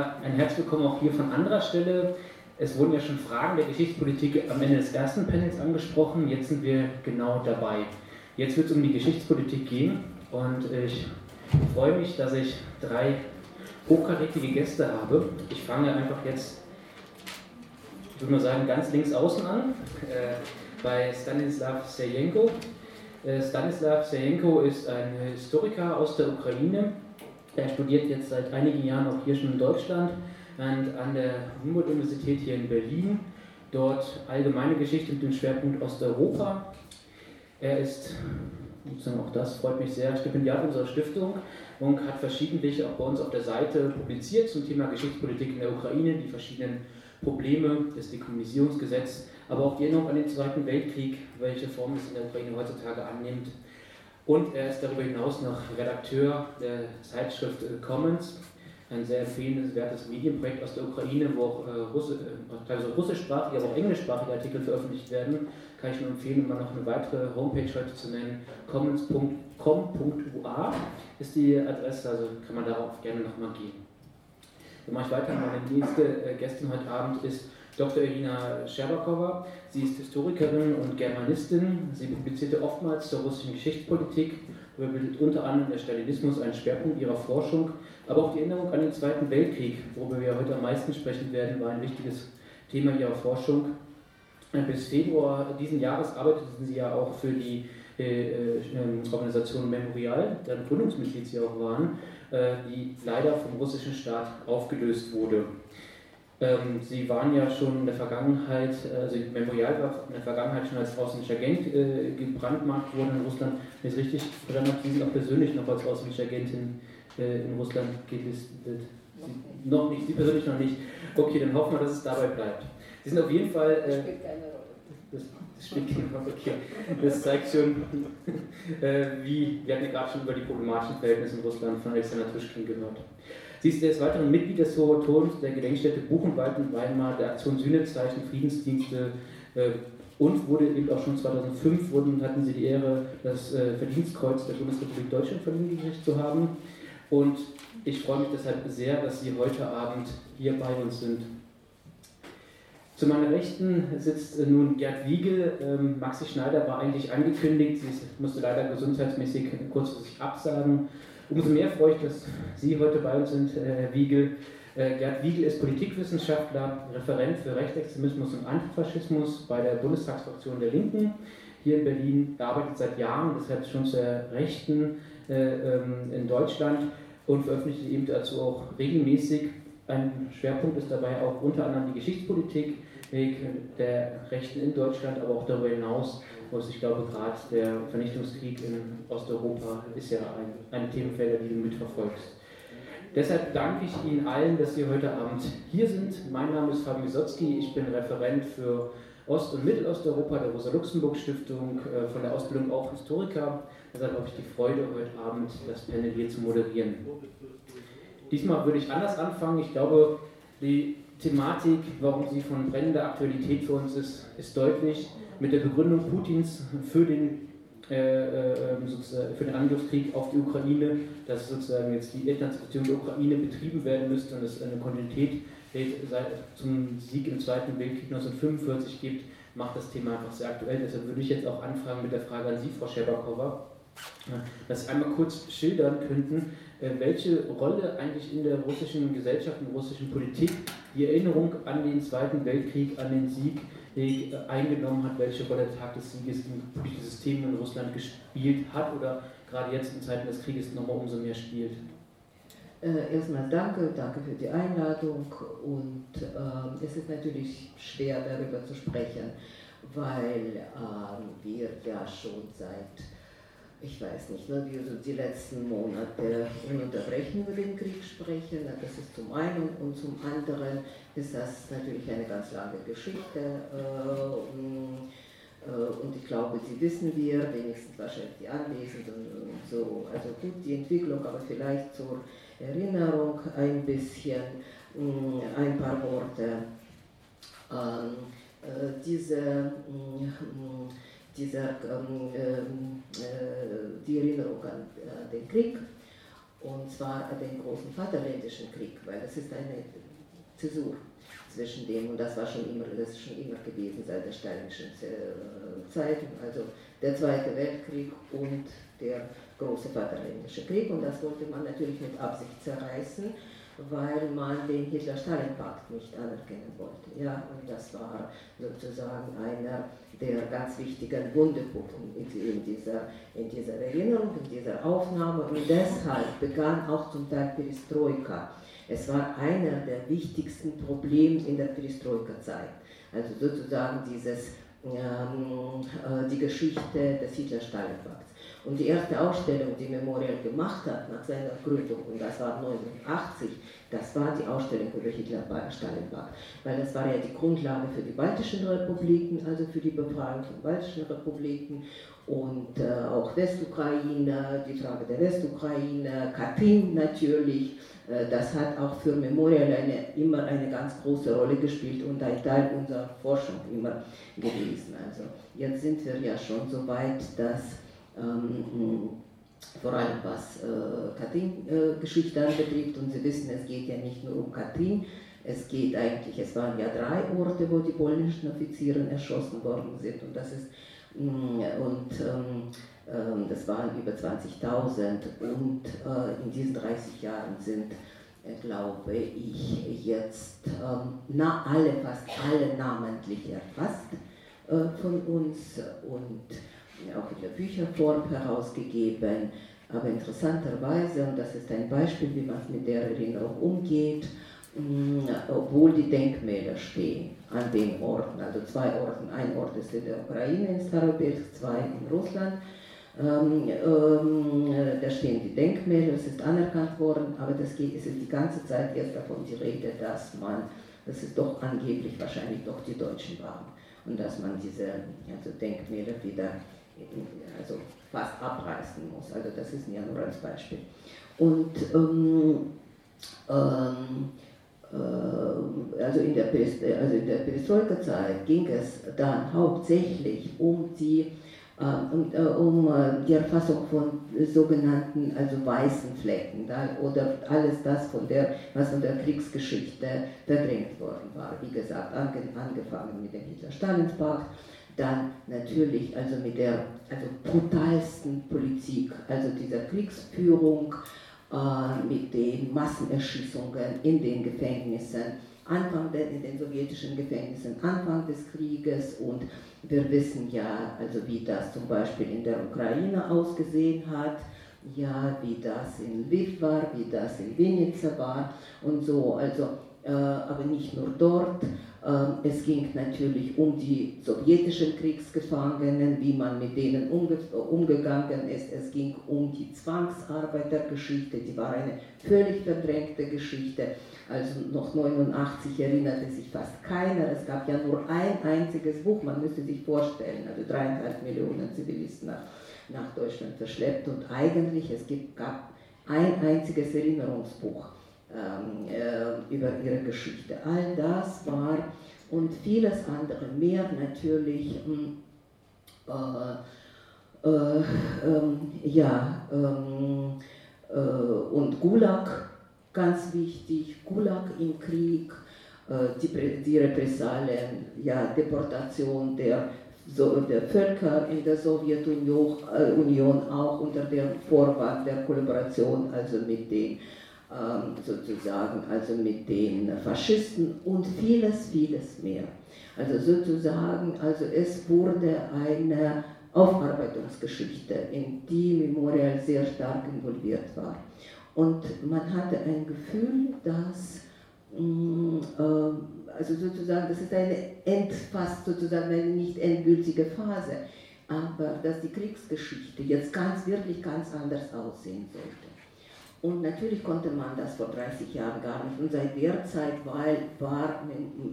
Ein herzlich willkommen auch hier von anderer Stelle. Es wurden ja schon Fragen der Geschichtspolitik am Ende des ersten Panels angesprochen. Jetzt sind wir genau dabei. Jetzt wird es um die Geschichtspolitik gehen und ich freue mich, dass ich drei hochkarätige Gäste habe. Ich fange einfach jetzt, ich würde mal sagen, ganz links außen an, äh, bei Stanislav Serjenko. Äh, Stanislav Serjenko ist ein Historiker aus der Ukraine. Er studiert jetzt seit einigen Jahren auch hier schon in Deutschland und an der Humboldt-Universität hier in Berlin. Dort allgemeine Geschichte mit dem Schwerpunkt Osteuropa. Er ist, sozusagen auch das freut mich sehr, Stipendiat unserer Stiftung und hat verschiedentlich auch bei uns auf der Seite publiziert zum Thema Geschichtspolitik in der Ukraine, die verschiedenen Probleme des Dekommunisierungsgesetzes, aber auch die Erinnerung an den Zweiten Weltkrieg, welche Form es in der Ukraine heutzutage annimmt. Und er ist darüber hinaus noch Redakteur der Zeitschrift äh, Commons, ein sehr empfehlenswertes Medienprojekt aus der Ukraine, wo auch äh, Russi äh, teilweise russischsprachige, aber auch englischsprachige Artikel veröffentlicht werden. Kann ich nur empfehlen, mal noch eine weitere Homepage heute zu nennen. commons.com.ua ist die Adresse, also kann man darauf gerne nochmal gehen. Dann mache ich weiter. Meine nächste äh, Gästin heute Abend ist Dr. Irina Scherbakowa. Sie ist Historikerin und Germanistin. Sie publizierte oftmals zur russischen Geschichtspolitik, bildet unter anderem der Stalinismus einen Schwerpunkt ihrer Forschung, aber auch die Erinnerung an den Zweiten Weltkrieg, worüber wir heute am meisten sprechen werden, war ein wichtiges Thema ihrer Forschung. Bis Februar diesen Jahres arbeiteten sie ja auch für die äh, äh Organisation Memorial, deren Gründungsmitglied sie auch waren, äh, die leider vom russischen Staat aufgelöst wurde. Ähm, Sie waren ja schon in der Vergangenheit, also Memorial war in der Vergangenheit schon als ausländischer Agent äh, gebrandmarkt worden in Russland. Wenn ich es richtig verstanden habe, Sie sind auch persönlich noch als ausländische Agentin äh, in Russland gelistet. Sie, noch nicht, Sie persönlich noch nicht. Okay, dann hoffen wir, dass es dabei bleibt. Sie sind auf jeden Fall. Äh, das spielt keine Rolle. Das, das spielt keine Rolle, okay. Das zeigt schon, äh, wie, wir hatten ja gerade schon über die problematischen Verhältnisse in Russland von Alexander Tuschkin gehört. Sie ist des Weiteren Mitglied des Hohen der Gedenkstätte Buchenwald in Weimar, der Aktion Sühnezeichen, Friedensdienste äh, und wurde eben auch schon 2005 wurden, hatten sie die Ehre, das äh, Verdienstkreuz der Bundesrepublik Deutschland verliehen zu haben. Und ich freue mich deshalb sehr, dass Sie heute Abend hier bei uns sind. Zu meiner Rechten sitzt äh, nun Gerd Wiegel. Ähm, Maxi Schneider war eigentlich angekündigt, sie musste leider gesundheitsmäßig kurzfristig absagen. Umso mehr freue ich, dass Sie heute bei uns sind, äh, Herr Wiegel. Äh, Gerd Wiegel ist Politikwissenschaftler, Referent für Rechtsextremismus und Antifaschismus bei der Bundestagsfraktion der Linken hier in Berlin. Er arbeitet seit Jahren, deshalb schon zur Rechten äh, ähm, in Deutschland und veröffentlicht eben dazu auch regelmäßig. Ein Schwerpunkt ist dabei auch unter anderem die Geschichtspolitik der Rechten in Deutschland, aber auch darüber hinaus muss ich glaube, gerade der Vernichtungskrieg in Osteuropa ist ja ein, ein Themenfeld, die du mitverfolgst. Deshalb danke ich Ihnen allen, dass Sie heute Abend hier sind. Mein Name ist Fabian Wisotzki, ich bin Referent für Ost- und Mittelosteuropa der Rosa-Luxemburg-Stiftung, äh, von der Ausbildung auch Historiker. Deshalb habe ich die Freude, heute Abend das Panel hier zu moderieren. Diesmal würde ich anders anfangen. Ich glaube, die Thematik, warum sie von brennender Aktualität für uns ist, ist deutlich mit der Begründung Putins für den, äh, äh für den Angriffskrieg auf die Ukraine, dass sozusagen jetzt die Entnazifizierung der Ukraine betrieben werden müsste und es eine Kontinuität zum Sieg im Zweiten Weltkrieg 1945 gibt, macht das Thema einfach sehr aktuell. Deshalb würde ich jetzt auch anfangen mit der Frage an Sie, Frau Scherbakova, dass Sie einmal kurz schildern könnten, äh, welche Rolle eigentlich in der russischen Gesellschaft und russischen Politik die Erinnerung an den Zweiten Weltkrieg, an den Sieg äh, eingenommen hat, welche Rolle der Tag des Sieges im politischen System in Russland gespielt hat oder gerade jetzt in Zeiten des Krieges nochmal umso mehr spielt. Äh, erstmal danke, danke für die Einladung und äh, es ist natürlich schwer darüber zu sprechen, weil äh, wir ja schon seit ich weiß nicht, ne, so die letzten Monate ununterbrochen über den Krieg sprechen. Das ist zum einen und zum anderen ist das natürlich eine ganz lange Geschichte. Äh, äh, und ich glaube, Sie wissen wir, wenigstens wahrscheinlich die Anwesenden und so, also gut die Entwicklung, aber vielleicht zur Erinnerung ein bisschen, ein paar Worte. Ähm, äh, diese dieser, ähm, ähm, äh, die Erinnerung an, an, den Krieg und zwar den großen Vaterländischen Krieg, weil das ist eine Zäsur zwischen dem, und das war schon immer, das ist schon immer gewesen seit der stalinischen äh, Zeit, also der Zweite Weltkrieg und der große Vaterländische Krieg. Und das wollte man natürlich mit Absicht zerreißen, weil man den Hitler-Stalin-Pakt nicht anerkennen wollte. Ja, und das war sozusagen einer der ganz wichtigen Wundepunkte in dieser, in dieser Erinnerung, in dieser Aufnahme. Und deshalb begann auch zum Teil Perestroika es war einer der wichtigsten Probleme in der Perestroika-Zeit. Also sozusagen dieses, ähm, äh, die Geschichte des Hitler-Stalin-Pakts. Und die erste Ausstellung, die Memorial gemacht hat nach seiner Gründung, und das war 1989, das war die Ausstellung über Hitler-Stalin-Pakt, weil das war ja die Grundlage für die baltischen Republiken, also für die Befreiung von baltischen Republiken und äh, auch Westukraine, die Frage der Westukraine, Katyn natürlich, äh, das hat auch für Memorial eine, immer eine ganz große Rolle gespielt und ein Teil unserer Forschung immer gewesen. Also jetzt sind wir ja schon so weit, dass ähm, vor allem was äh, Katyn-Geschichte äh, anbetrifft. Und Sie wissen, es geht ja nicht nur um Katyn, es geht eigentlich, es waren ja drei Orte, wo die polnischen Offiziere erschossen worden sind. Und das ist mm, und ähm, ähm, das waren über 20.000 und äh, in diesen 30 Jahren sind, äh, glaube ich, jetzt ähm, na, alle, fast alle namentlich erfasst äh, von uns. Und auch in der Bücherform herausgegeben. Aber interessanterweise, und das ist ein Beispiel, wie man mit der Erinnerung umgeht, mm, obwohl die Denkmäler stehen an den Orten, also zwei Orten, ein Ort ist in der Ukraine, in Starobilsk, zwei in Russland, ähm, ähm, da stehen die Denkmäler, es ist anerkannt worden, aber das geht, es ist die ganze Zeit erst davon die Rede, dass man, dass es doch angeblich wahrscheinlich doch die Deutschen waren. Und dass man diese also Denkmäler wieder also fast abreißen muss. Also das ist ja nur Beispiel. Und ähm, ähm, äh, also in der, also der Perestroika-Zeit ging es dann hauptsächlich um die äh, um, äh, um die Erfassung von sogenannten also weißen Flecken da, oder alles das, von der, was von der Kriegsgeschichte verdrängt worden war. Wie gesagt, ange, angefangen mit dem Hitler-Stalin-Pakt, dann natürlich also mit der also brutalsten Politik, also dieser Kriegsführung, äh, mit den Massenerschießungen in den Gefängnissen, Anfang der, in den sowjetischen Gefängnissen, Anfang des Krieges. Und wir wissen ja, also wie das zum Beispiel in der Ukraine ausgesehen hat, ja, wie das in Lviv war, wie das in Vinica war und so, also, äh, aber nicht nur dort. Äh, es ging natürlich um die sowjetischen Kriegsgefangenen, wie man mit denen umge umgegangen ist. Es ging um die Zwangsarbeitergeschichte, die war eine völlig verdrängte Geschichte. Also noch 89 erinnerte sich fast keiner. Es gab ja nur ein einziges Buch, man müsste sich vorstellen, also dreieinhalb Millionen Zivilisten nach, nach Deutschland verschleppt und eigentlich es gibt, gab ein einziges Erinnerungsbuch ähm, über ihre Geschichte. All das war und vieles andere mehr natürlich. Ähm, äh, äh, ähm, ja, ähm, äh, und Gulag ganz wichtig, Gulag im Krieg, äh, die, die Repressalien, ja, Deportation der, so, der Völker in der Sowjetunion äh, Union auch unter dem Vorwand der Kollaboration, also mit den ähm, sozusagen, also mit den Faschisten und vieles, vieles mehr. Also sozusagen, also es wurde eine Aufarbeitungsgeschichte, in die Memorial sehr stark involviert war. Und man hatte ein Gefühl, dass mm, äh, also sozusagen, das ist eine end, fast sozusagen eine nicht endgültige Phase, aber dass die Kriegsgeschichte jetzt ganz wirklich ganz anders aussehen sollte. Und natürlich konnte man das vor 30 Jahren gar nicht. Und seit der Zeit weil, war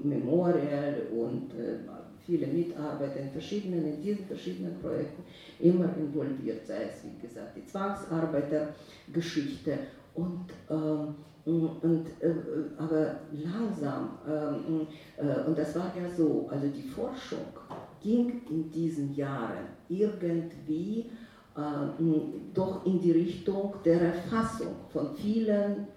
Memorial und äh, viele Mitarbeiter in verschiedenen, in diesen verschiedenen Projekten immer involviert, sei es wie gesagt die Zwangsarbeitergeschichte und ähm, und, äh, aber langsam, ähm, äh, und das war ja so, also die Forschung ging in diesen Jahren irgendwie doch in die Richtung der Erfassung von vielen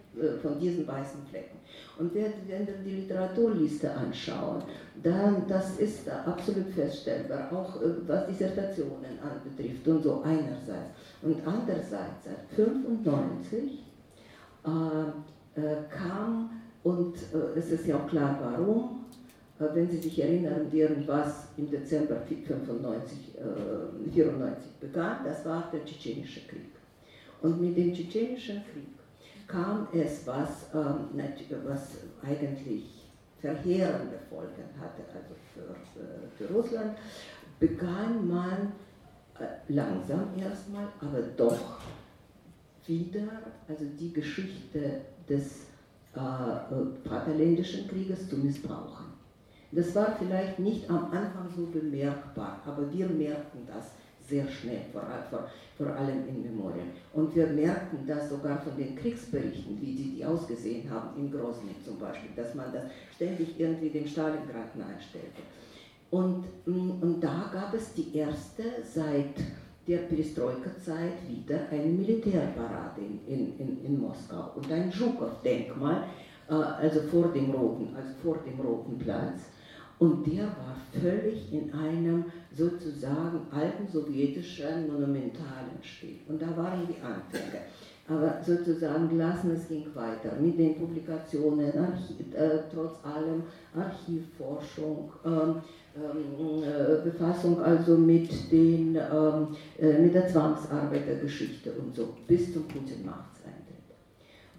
von diesen weißen Flecken. Und wenn wir die Literaturliste anschauen, dann das ist absolut feststellbar, auch was Dissertationen anbetrifft und so einerseits. Und andererseits, seit 1995 äh, äh, kam, und äh, es ist ja auch klar warum, äh, wenn Sie sich erinnern, was im Dezember 1994 94 begann, das war der Tschetschenische Krieg. Und mit dem Tschetschenischen Krieg kam es, was, ähm, was eigentlich verheerende Folgen hatte, also für, für Russland, begann man langsam erstmal, aber doch wieder, also die Geschichte des äh, Vaterländischen Krieges zu missbrauchen. Das war vielleicht nicht am Anfang so bemerkbar, aber wir merkten das sehr schnell, vor, vor, vor allem in Memorien. Und wir merkten das sogar von den Kriegsberichten, wie die, die ausgesehen haben, in Grozny zum Beispiel, dass man das ständig irgendwie den Stalingrad einstellte. Und, mm, und da gab es die erste seit der Perestroika-Zeit wieder eine Militärparade in, in, in, Moskau und ein Zhukov-Denkmal, äh, also vor dem Roten, also vor dem Roten Platz. Und der war völlig in einem sozusagen alten sowjetischen monumentalen Stil. Und da waren die Anfänge. Aber sozusagen gelassen, es ging weiter mit den Publikationen, Archiv, äh, trotz allem Archivforschung, ähm, ähm, äh, Befassung also mit, den, ähm, äh, mit der Zwangsarbeitergeschichte und so bis zum Putin-Machtseintritt.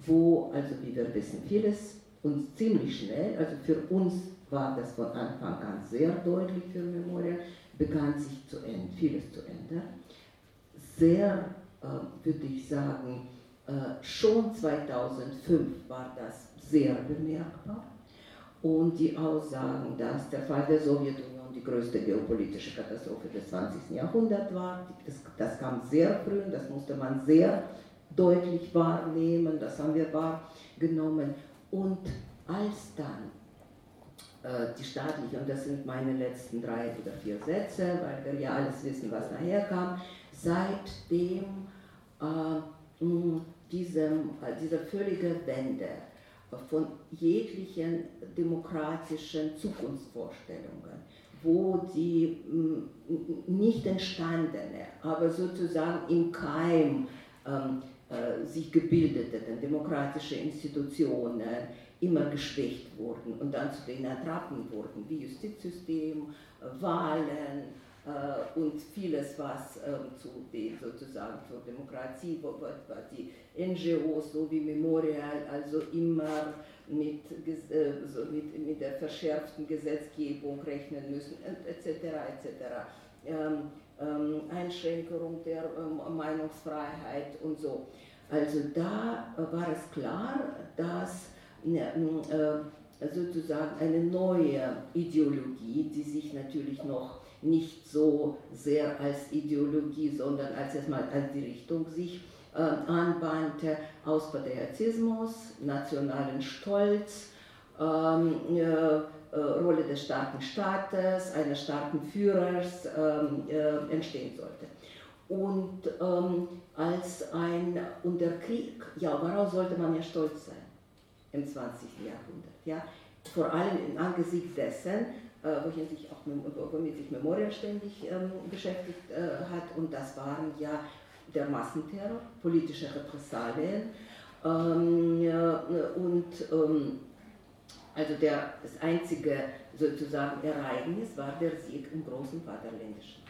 Wo, also wie wir wissen, vieles uns ziemlich schnell, also für uns war das von Anfang an sehr deutlich für Memoria, begann sich zu ändern, vieles zu ändern. Sehr, äh, würde ich sagen, äh, schon 2005 war das sehr bemerkbar und die Aussagen, dass der Fall der Sowjetunion die größte geopolitische Katastrophe des 20. Jahrhunderts war, das, das kam sehr früh, das musste man sehr deutlich wahrnehmen, das haben wir wahrgenommen. Und als dann die staatliche, und das sind meine letzten drei oder vier Sätze, weil wir ja alles wissen, was nachher kam, seitdem äh, diesem, äh, dieser völlige Wende von jeglichen demokratischen Zukunftsvorstellungen, wo die nicht entstandene, aber sozusagen im Keim ähm, äh, sich gebildeten demokratische Institutionen immer geschwächt wurden und dann zu den Attrappen wurden, wie Justizsystem, Wahlen, äh, und vieles, was ähm, zu den sozusagen zur Demokratie, wo, die NGOs so wie Memorial also immer mit, äh, so mit, mit der verschärften Gesetzgebung rechnen müssen, etc. etc. Ähm, ähm, Einschränkung der ähm, Meinungsfreiheit und so. Also da war es klar, dass äh, sozusagen eine neue Ideologie, die sich natürlich noch nicht so sehr als Ideologie, sondern als erstmal als die Richtung sich äh, anbahnte, aus Patriotizmus, nationalen Stolz, ähm, äh, äh, Rolle des starken Staates, eines starken Führers ähm, äh, entstehen sollte. Und ähm, als ein, und der Krieg, ja, woraus sollte man ja stolz sein im 20. Jahrhundert? Ja? Vor allem angesichts dessen, äh, wohin sich auch, womit sich Memoria ständig ähm, beschäftigt äh, hat. Und das waren ja der Massenterror, politische Repressalien ähm, ja, und ähm, also der, das einzige sozusagen Ereignis war der Sieg im großen Vaterländischen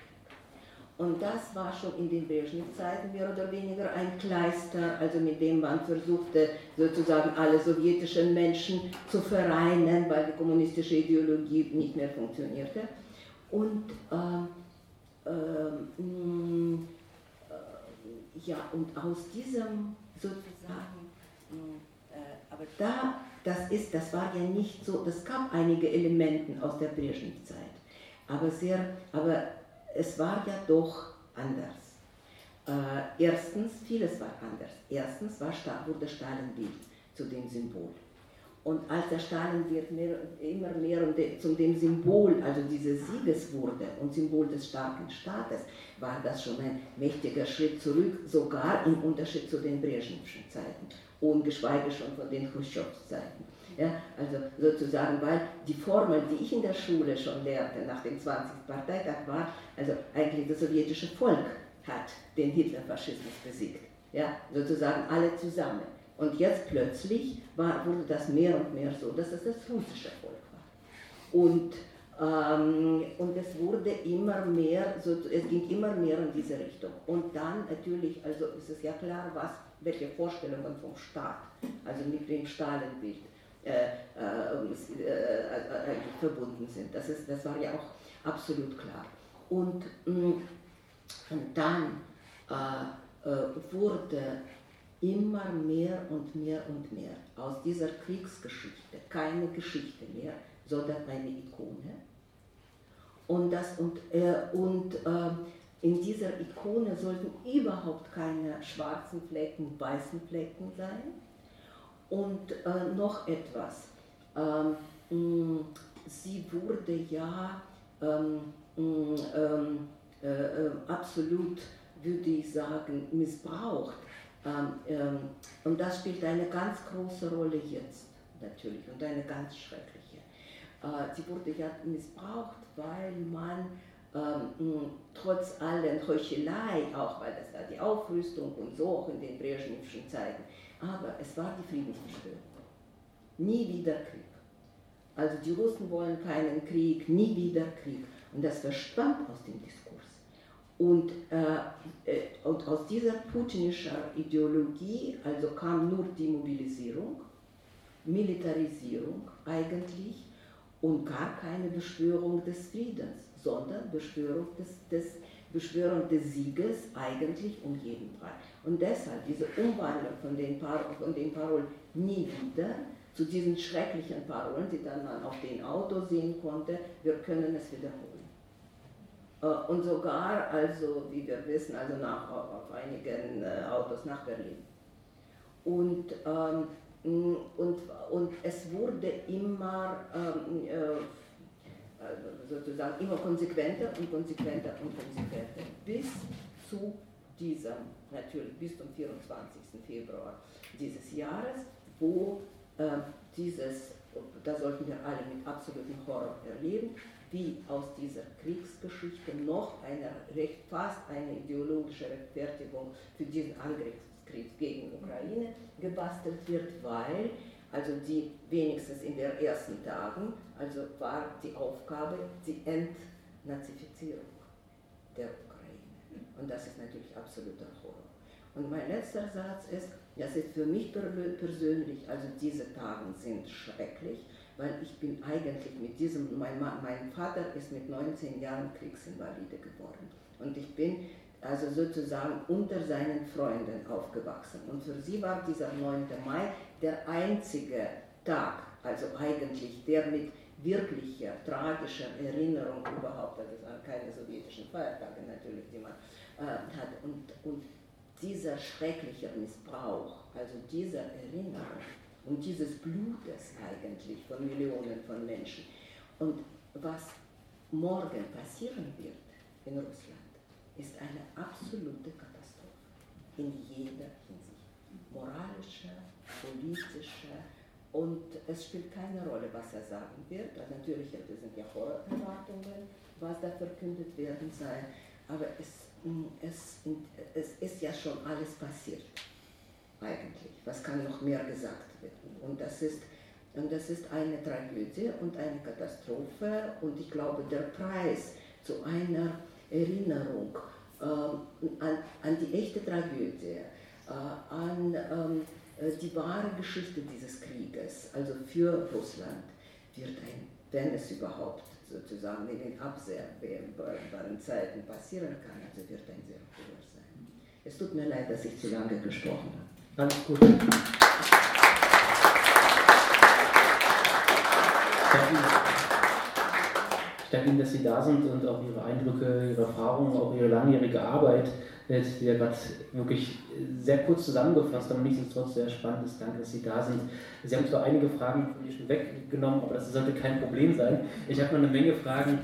und das war schon in den Brezhnev-Zeiten mehr oder weniger ein Kleister, also mit dem man versuchte, sozusagen alle sowjetischen Menschen zu vereinen, weil die kommunistische Ideologie nicht mehr funktionierte. Und, äh, äh, ja, und aus diesem sozusagen, äh, aber da, das ist, das war ja nicht so, das gab einige Elemente aus der Brezhnev-Zeit, aber sehr, aber es war ja doch anders. Äh, erstens, vieles war anders. Erstens war, wurde Stalin Bild zu dem Symbol. Und als der Stalin wird mehr, immer mehr zu dem Symbol, also dieses Sieges wurde und Symbol des starken Staates, war das schon ein mächtiger Schritt zurück, sogar im Unterschied zu den Brezhnevschen Zeiten und geschweige schon von den Khrushchev-Zeiten. Ja, also sozusagen, weil die Formel, die ich in der Schule schon lernte nach dem 20. Parteitag war, also eigentlich das sowjetische Volk hat den Hitlerfaschismus besiegt. Ja, sozusagen alle zusammen. Und jetzt plötzlich war, wurde das mehr und mehr so, dass es das russische Volk war. Und, ähm, und es wurde immer mehr, so, es ging immer mehr in diese Richtung. Und dann natürlich, also ist es ja klar, was, welche Vorstellungen vom Staat, also mit dem Stalinbild, äh, eigentlich verbunden sind. Das, ist, das war ja auch absolut klar. Und, mm, und dann äh, äh, wurde immer mehr und mehr und mehr aus dieser Kriegsgeschichte keine Geschichte mehr, sondern eine Ikone. Und, das, und, äh, und äh, in dieser Ikone sollten überhaupt keine schwarzen Flecken, weißen Flecken sein. Und äh, noch etwas, ähm, sie wurde ja ähm, mh, äh, äh, absolut, würde ich sagen, missbraucht ähm, ähm, und das spielt eine ganz große Rolle jetzt natürlich und eine ganz schreckliche. Äh, sie wurde ja missbraucht, weil man ähm, trotz allen Heuchelei, auch weil das war die Aufrüstung und so auch in den Brezhnevschen Zeiten, aber es war die Friedensbeschwörung. Nie wieder Krieg. Also die Russen wollen keinen Krieg, nie wieder Krieg. Und das verschwand aus dem Diskurs. Und, äh, äh, und aus dieser putinischen Ideologie also kam nur die Mobilisierung, Militarisierung eigentlich und gar keine Beschwörung des Friedens, sondern Beschwörung des, des, Beschwörung des Sieges eigentlich um jeden Preis. Und deshalb diese Umwandlung von den, Par von den Parolen nie wieder zu diesen schrecklichen Parolen, die dann man auf den Autos sehen konnte, wir können es wiederholen. Äh, und sogar, also wie wir wissen, also nach, auf einigen äh, Autos nach Berlin. Und, ähm, und, und es wurde immer ähm, äh, sozusagen immer konsequenter und konsequenter und konsequenter bis zu diesem, natürlich bis zum 24. Februar dieses Jahres, wo äh, dieses, da sollten wir alle mit absolutem Horror erleben, wie aus dieser Kriegsgeschichte noch eine recht, fast eine ideologische Rechtfertigung für diesen Angriffskrieg gegen Ukraine gebastelt wird, weil also die wenigstens in den ersten Tagen, also war die Aufgabe die Entnazifizierung der Ukraine. Und das ist natürlich absoluter Horror. Und mein letzter Satz ist, das ist für mich persönlich, also diese Tage sind schrecklich, weil ich bin eigentlich mit diesem, mein, mein Vater ist mit 19 Jahren Kriegsinvalide geworden und ich bin also sozusagen unter seinen Freunden aufgewachsen. Und für sie war dieser 9. Mai der einzige Tag, also eigentlich der mit wirklicher, tragischer Erinnerung überhaupt, also es waren keine sowjetischen Feiertage natürlich, die man äh, hat. Und, und dieser schreckliche Missbrauch, also dieser Erinnerung, und dieses Blutes eigentlich von Millionen von Menschen. Und was morgen passieren wird in Russland, ist eine absolute Katastrophe in jeder Hinsicht. Moralische, politische und es spielt keine Rolle, was er sagen wird. Also natürlich, das sind ja Horrorerwartungen, was da verkündet werden soll, aber es, es, es ist ja schon alles passiert eigentlich. Was kann noch mehr gesagt werden? Und das ist, und das ist eine Tragödie und eine Katastrophe und ich glaube, der Preis zu einer Erinnerung äh, an, an, die echte Tragödie, äh, an ähm, die wahre Geschichte dieses Krieges, also für Russland, wird ein, wenn es überhaupt sozusagen in den absehbaren Zeiten passieren kann, also wird ein sehr früher sein. Es tut mir leid, dass ich zu lange gesprochen habe. Alles gut. Ich danke Ihnen, dass Sie da sind und auch Ihre Eindrücke, Ihre Erfahrungen, auch Ihre langjährige Arbeit, die ja gerade wirklich sehr kurz zusammengefasst, aber nichtsdestotrotz sehr spannend ist. Danke, dass Sie da sind. Sie haben zwar einige Fragen von mir schon weggenommen, aber das sollte kein Problem sein. Ich habe noch eine Menge Fragen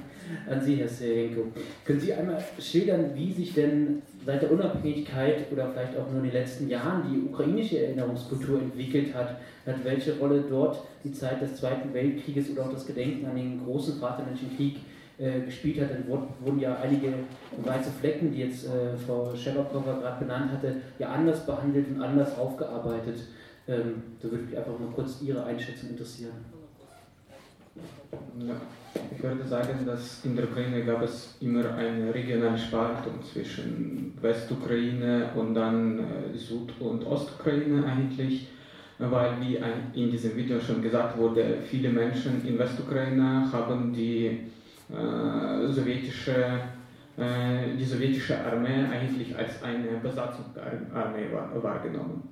an Sie, Herr Serenko. Können Sie einmal schildern, wie sich denn seit der Unabhängigkeit oder vielleicht auch nur in den letzten Jahren die ukrainische Erinnerungskultur entwickelt hat? hat welche Rolle dort die Zeit des Zweiten Weltkrieges oder auch das Gedenken an den großen Vaterländischen Krieg äh, gespielt hat, dann wurden ja einige weiße Flecken, die jetzt äh, Frau Scherbakova gerade benannt hatte, ja anders behandelt und anders aufgearbeitet. Ähm, da würde mich einfach mal kurz Ihre Einschätzung interessieren. Ich würde sagen, dass in der Ukraine gab es immer eine regionale Spaltung zwischen Westukraine und dann äh, Süd- und Ostukraine eigentlich weil wie in diesem Video schon gesagt wurde, viele Menschen in Westukraine haben die sowjetische, äh, die sowjetische Armee eigentlich als eine Besatzungsarmee wahrgenommen.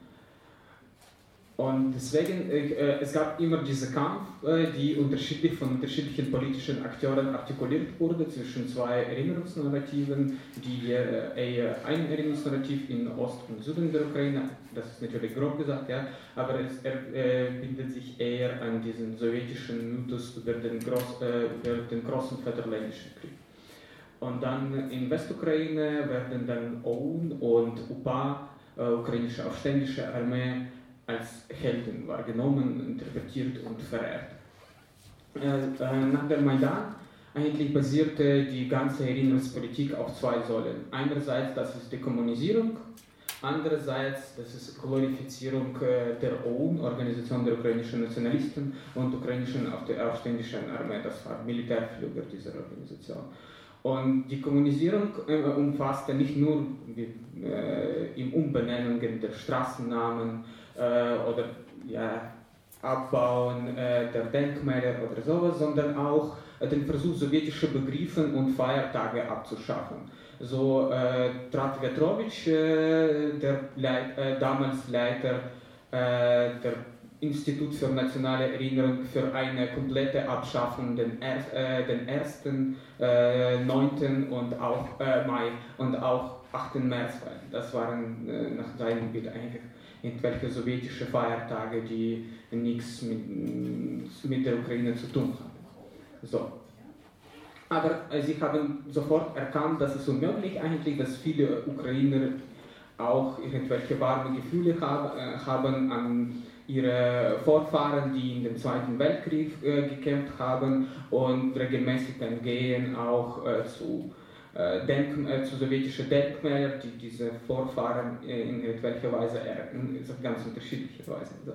Und deswegen, äh, es gab immer diesen Kampf, äh, die unterschiedlich von unterschiedlichen politischen Akteuren artikuliert wurde zwischen zwei Erinnerungsnarrativen, die äh, eher ein Erinnerungsnarrativ in Ost und Süden der Ukraine, das ist natürlich grob gesagt, ja, aber es äh, bindet sich eher an diesen sowjetischen Mythos über den, Groß, äh, über den großen Vaterländischen Krieg. Und dann in Westukraine werden dann OUN und UPA, äh, ukrainische aufständische Armee, als Helden wahrgenommen, interpretiert und verehrt. Äh, nach der Maidan eigentlich basierte die ganze Erinnerungspolitik auf zwei Säulen. Einerseits, das ist die Kommunisierung, andererseits, das ist Glorifizierung äh, der OUN, Organisation der ukrainischen Nationalisten und ukrainischen aufständischen Armee, das war Militärflüger dieser Organisation. Und die Kommunisierung äh, umfasste nicht nur die, äh, im Umbenennen der Straßennamen, äh, oder ja, Abbauen äh, der Denkmäler oder sowas, sondern auch äh, den Versuch, sowjetische Begriffe und Feiertage abzuschaffen. So äh, trat Vetrovic, äh, der Leit, äh, damals Leiter der Institut für nationale Erinnerung für eine komplette Abschaffung den, er, äh, den 1., äh, 9. und auch äh, Mai und auch 8. März. Das waren äh, nach seinem Bild eigentlich irgendwelche sowjetische Feiertage, die nichts mit, mit der Ukraine zu tun haben. So. Aber äh, sie haben sofort erkannt, dass es unmöglich eigentlich, dass viele Ukrainer auch irgendwelche warme Gefühle äh, haben an ihre Vorfahren, die in dem Zweiten Weltkrieg äh, gekämpft haben und regelmäßig dann gehen auch zu äh, Denk, äh, zu sowjetischen Denkmälern, die diese Vorfahren äh, in irgendwelcher Weise ehren, auf ganz unterschiedliche Weise. So.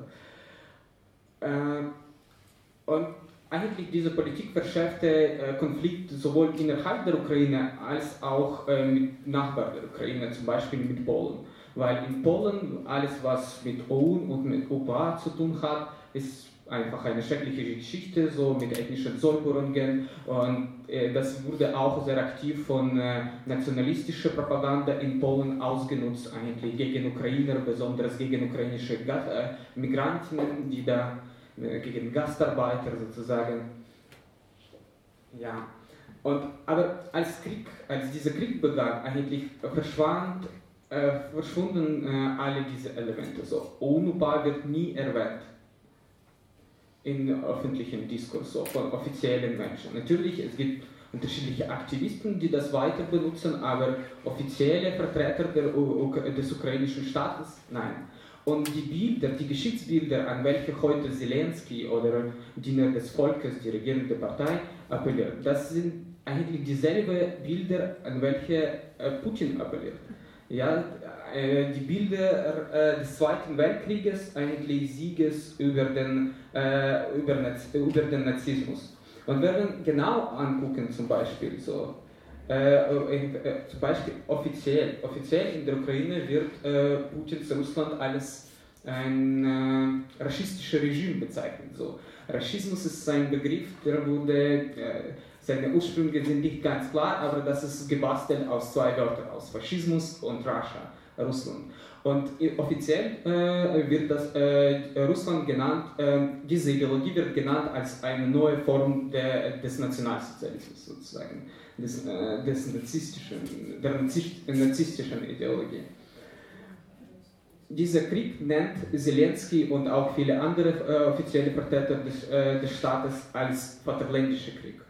und eigentlich dieser Politik verschärfte Konflikt sowohl innerhalb der Ukraine als auch mit Nachbarn der Ukraine, zum Beispiel mit Polen. Weil in Polen alles, was mit OUN und mit UPA zu tun hat, ist einfach eine schreckliche Geschichte, so mit ethnischen Säuberungen. Und äh, das wurde auch sehr aktiv von äh, nationalistischer Propaganda in Polen ausgenutzt, eigentlich gegen Ukrainer, besonders gegen ukrainische Gas äh, Migranten, die da äh, gegen Gastarbeiter sozusagen. Ja. Und, aber als, Krieg, als dieser Krieg begann, eigentlich verschwand, äh, verschwunden äh, alle diese Elemente. So, UNUPA wird nie erwähnt in öffentlichen Diskurs, so von offiziellen Menschen. Natürlich, es gibt unterschiedliche Aktivisten, die das weiter benutzen, aber offizielle Vertreter des ukrainischen Staates, nein. Und die Bilder, die Geschichtsbilder, an welche heute Zelensky oder Diener des Volkes, die regierende Partei, appelliert, das sind eigentlich dieselben Bilder, an welche äh, Putin appelliert. Ja, die Bilder äh, des Zweiten Weltkrieges, eigentlich Sieges über den, äh, über, über den Nazismus. Und wir werden genau angucken, zum Beispiel so, zum Beispiel offiziell, offiziell in der Ukraine wird Putins Russland als ein rassistisches Regime bezeichnet. So. Rassismus ist ein Begriff, der wurde, seine Ursprünge sind nicht ganz klar, aber das ist gebastelt aus zwei Wörtern, aus Faschismus und Rascha. Russland. Und offiziell äh, wird das äh, Russland genannt, äh, diese Ideologie wird genannt als eine neue Form der, des Nationalsozialismus sozusagen, des, äh, des narzisstischen, der narzisstischen Ideologie. dieser Krieg nennt Zelensky und auch viele andere äh, offizielle Vertreter des, äh, des Staates als Vaterländischer Krieg.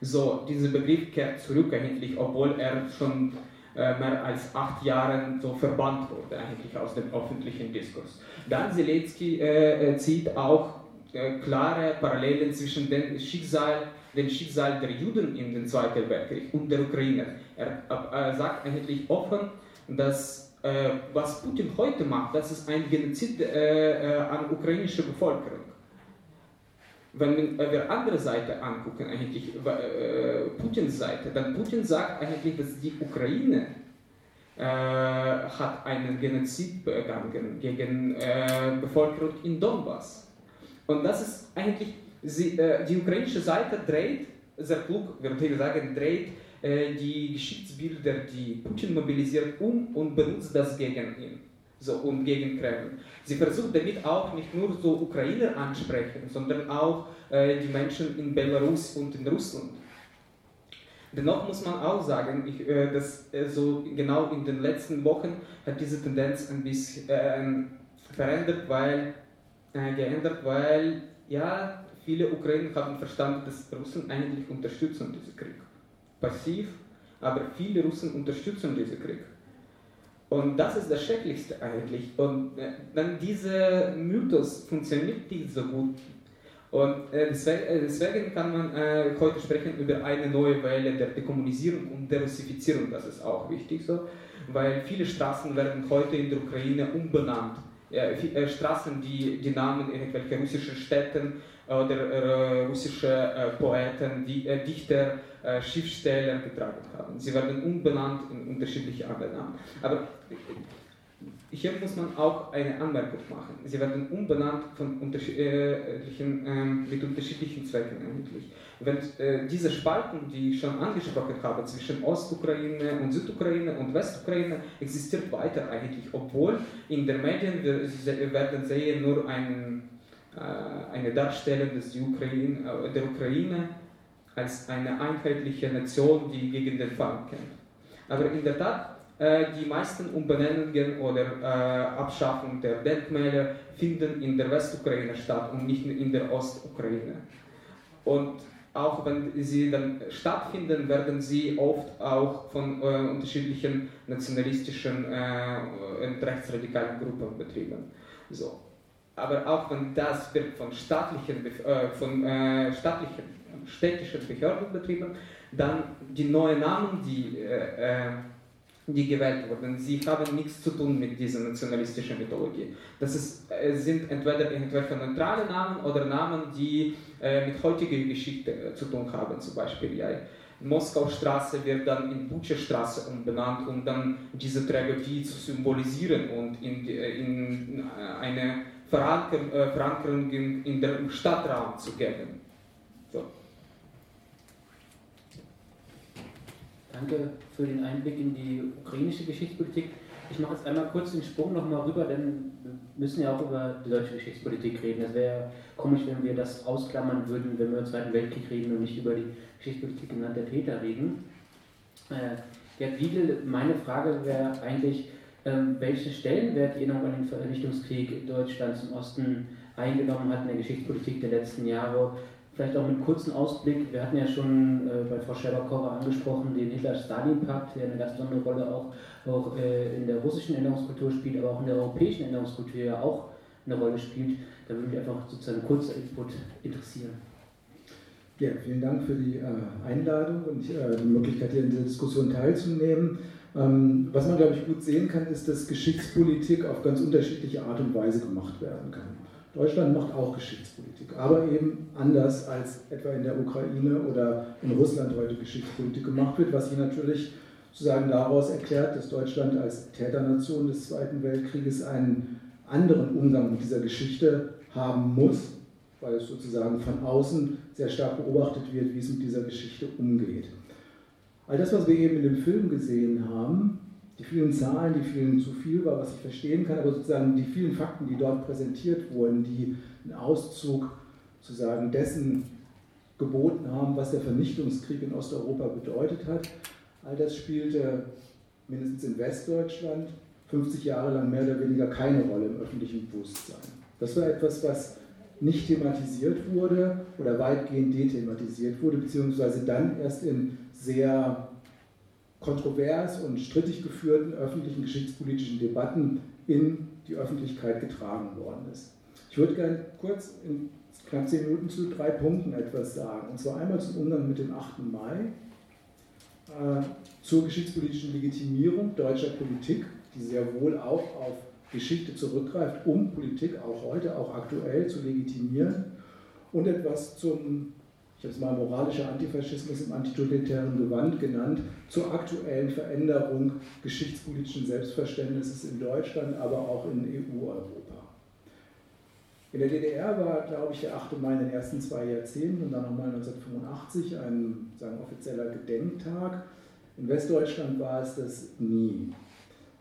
So, dieser Begriff kehrt zurück eigentlich, obwohl er schon mehr als acht Jahre so verbannt wurde eigentlich aus dem öffentlichen Diskurs. Dann Zelensky äh, äh, zieht auch äh, klare Parallelen zwischen dem Schicksal, dem Schicksal der Juden in den Zweiten Weltkrieg und der Ukraine. Er sagt eigentlich offen, dass äh, was Putin heute macht, das ist ein Genozid äh, äh, an ukrainischer Bevölkerung. Wenn wir andere Seite angucken, eigentlich Putins Seite, dann Putin sagt eigentlich, dass die Ukraine hat einen Genozid begangen gegen Bevölkerung in Donbass. Und das ist eigentlich, sie, die ukrainische Seite dreht, sehr klug, würde ich sagen, dreht äh, die Geschichtsbilder, die Putin mobilisiert, um und benutzt das gegen ihn so, und gegen Kreml. Sie versucht damit auch nicht nur so Ukrainer ansprechen, sondern auch äh, die Menschen in Belarus und in Russland. Dennoch muss man auch sagen, ich, äh, dass äh, so genau in den letzten Wochen hat diese Tendenz ein bisschen äh, verändert, weil, äh, geändert, weil ja, viele Ukrainer haben verstanden, dass Russen eigentlich unterstützen diesen Krieg passiv, aber viele Russen unterstützen diesen Krieg. Und das ist das Schrecklichste eigentlich. Und äh, dann dieser Mythos funktioniert nicht so gut. Und äh, äh, deswegen, kann man heute sprechen über eine neue Welle der Dekommunisierung und Derussifizierung. Das ist auch wichtig so, weil viele Straßen werden heute in der Ukraine umbenannt. Straßen, die die Namen irgendwelcher russischen Städten oder russische Poeten, Dichter äh, Schriftsteller getragen haben. Sie werden umbenannt in unterschiedliche andere Namen. Aber hier muss man auch eine Anmerkung machen. Sie werden umbenannt von unterschiedlichen, äh, mit unterschiedlichen Zwecken eigentlich. Wenn äh, diese Spalten, die ich schon angesprochen habe, zwischen Ostukraine und Südukraine und Westukraine, existiert weiter eigentlich, obwohl in den Medien wir werden sehen nur äh, eine Darstellung des Ukraine, äh, der Ukraine als eine einheitliche Nation, die gegen den Feind kämpft. Aber in der Tat, äh, die meisten Umbenennungen oder äh, Abschaffung der Denkmäler finden in der Westukraine statt und nicht in der Ostukraine. Und auch wenn sie dann stattfinden, werden sie oft auch von äh, unterschiedlichen nationalistischen äh, und rechtsradikalen Gruppen betrieben. So. Aber auch wenn das wird von staatlichen, äh, von, äh, staatlichen städtische Behörden betrieben. Dann die neuen Namen, die, äh, die gewählt wurden, sie haben nichts zu tun mit dieser nationalistischen Mythologie. Das ist, sind entweder irgendwelche neutrale Namen oder Namen, die mit heutiger Geschichte zu tun haben, zum Beispiel. Ja. Moskau-Straße wird dann in Butsche-Straße umbenannt, um dann diese Tragödie zu symbolisieren und in, in eine Verankerung in, in der Stadtraum zu geben. So. Danke für den Einblick in die ukrainische Geschichtspolitik. Ich mache jetzt einmal kurz den Sprung nochmal rüber, denn wir müssen ja auch über die deutsche Geschichtspolitik reden. Es wäre komisch, wenn wir das ausklammern würden, wenn wir über den Zweiten Weltkrieg reden und nicht über die Geschichtspolitik im Land der Täter reden. Äh, Gerd Wiegel, meine Frage wäre eigentlich, ähm, welchen Stellenwert Erinnerung an den Vernichtungskrieg Deutschlands im Osten eingenommen hat in der Geschichtspolitik der letzten Jahre Vielleicht auch mit einem kurzen Ausblick. Wir hatten ja schon äh, bei Frau Scherbakowa angesprochen, den Hitler-Stalin-Pakt, der eine ganz besondere Rolle auch, auch äh, in der russischen Erinnerungskultur spielt, aber auch in der europäischen Erinnerungskultur ja auch eine Rolle spielt. Da würde mich einfach sozusagen ein kurzer Input interessieren. Ja, vielen Dank für die äh, Einladung und äh, die Möglichkeit, hier in dieser Diskussion teilzunehmen. Ähm, was man, glaube ich, gut sehen kann, ist, dass Geschichtspolitik auf ganz unterschiedliche Art und Weise gemacht werden kann. Deutschland macht auch Geschichtspolitik, aber eben anders als etwa in der Ukraine oder in Russland heute Geschichtspolitik gemacht wird, was sich natürlich sozusagen daraus erklärt, dass Deutschland als Täternation des Zweiten Weltkrieges einen anderen Umgang mit dieser Geschichte haben muss, weil es sozusagen von außen sehr stark beobachtet wird, wie es mit dieser Geschichte umgeht. All das, was wir eben in dem Film gesehen haben, die vielen Zahlen, die vielen zu viel war, was ich verstehen kann, aber sozusagen die vielen Fakten, die dort präsentiert wurden, die einen Auszug sozusagen dessen geboten haben, was der Vernichtungskrieg in Osteuropa bedeutet hat. All das spielte mindestens in Westdeutschland 50 Jahre lang mehr oder weniger keine Rolle im öffentlichen Bewusstsein. Das war etwas, was nicht thematisiert wurde oder weitgehend dethematisiert wurde, beziehungsweise dann erst in sehr kontrovers und strittig geführten öffentlichen geschichtspolitischen Debatten in die Öffentlichkeit getragen worden ist. Ich würde gerne kurz in knapp zehn Minuten zu drei Punkten etwas sagen. Und zwar einmal zum Umgang mit dem 8. Mai, äh, zur geschichtspolitischen Legitimierung deutscher Politik, die sehr wohl auch auf Geschichte zurückgreift, um Politik auch heute, auch aktuell zu legitimieren. Und etwas zum, ich habe es mal moralischer Antifaschismus im antitotalitären Gewand genannt, zur aktuellen Veränderung geschichtspolitischen Selbstverständnisses in Deutschland, aber auch in EU-Europa. In der DDR war, glaube ich, der 8. Mai in den ersten zwei Jahrzehnten und dann nochmal 1985 ein sagen, offizieller Gedenktag. In Westdeutschland war es das nie.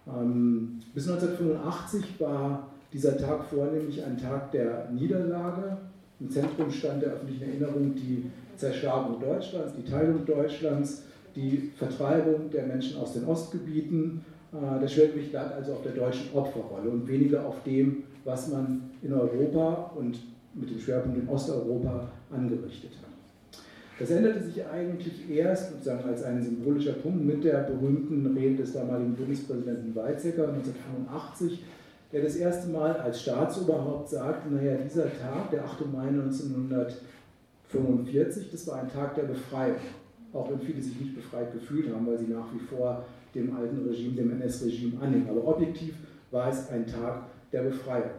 Ähm, bis 1985 war dieser Tag vornehmlich ein Tag der Niederlage. Im Zentrum stand der öffentlichen Erinnerung die Zerschlagung Deutschlands, die Teilung Deutschlands, die Vertreibung der Menschen aus den Ostgebieten. Äh, der Schwergewicht lag also auf der deutschen Opferrolle und weniger auf dem, was man in Europa und mit dem Schwerpunkt in Osteuropa angerichtet hat. Das änderte sich eigentlich erst sozusagen als ein symbolischer Punkt mit der berühmten Rede des damaligen Bundespräsidenten Weizsäcker 1985, der das erste Mal als Staatsoberhaupt sagte, naja, dieser Tag, der 8. Mai 1945, das war ein Tag der Befreiung. Auch wenn viele sich nicht befreit gefühlt haben, weil sie nach wie vor dem alten Regime, dem NS-Regime anhängen. Aber objektiv war es ein Tag der Befreiung.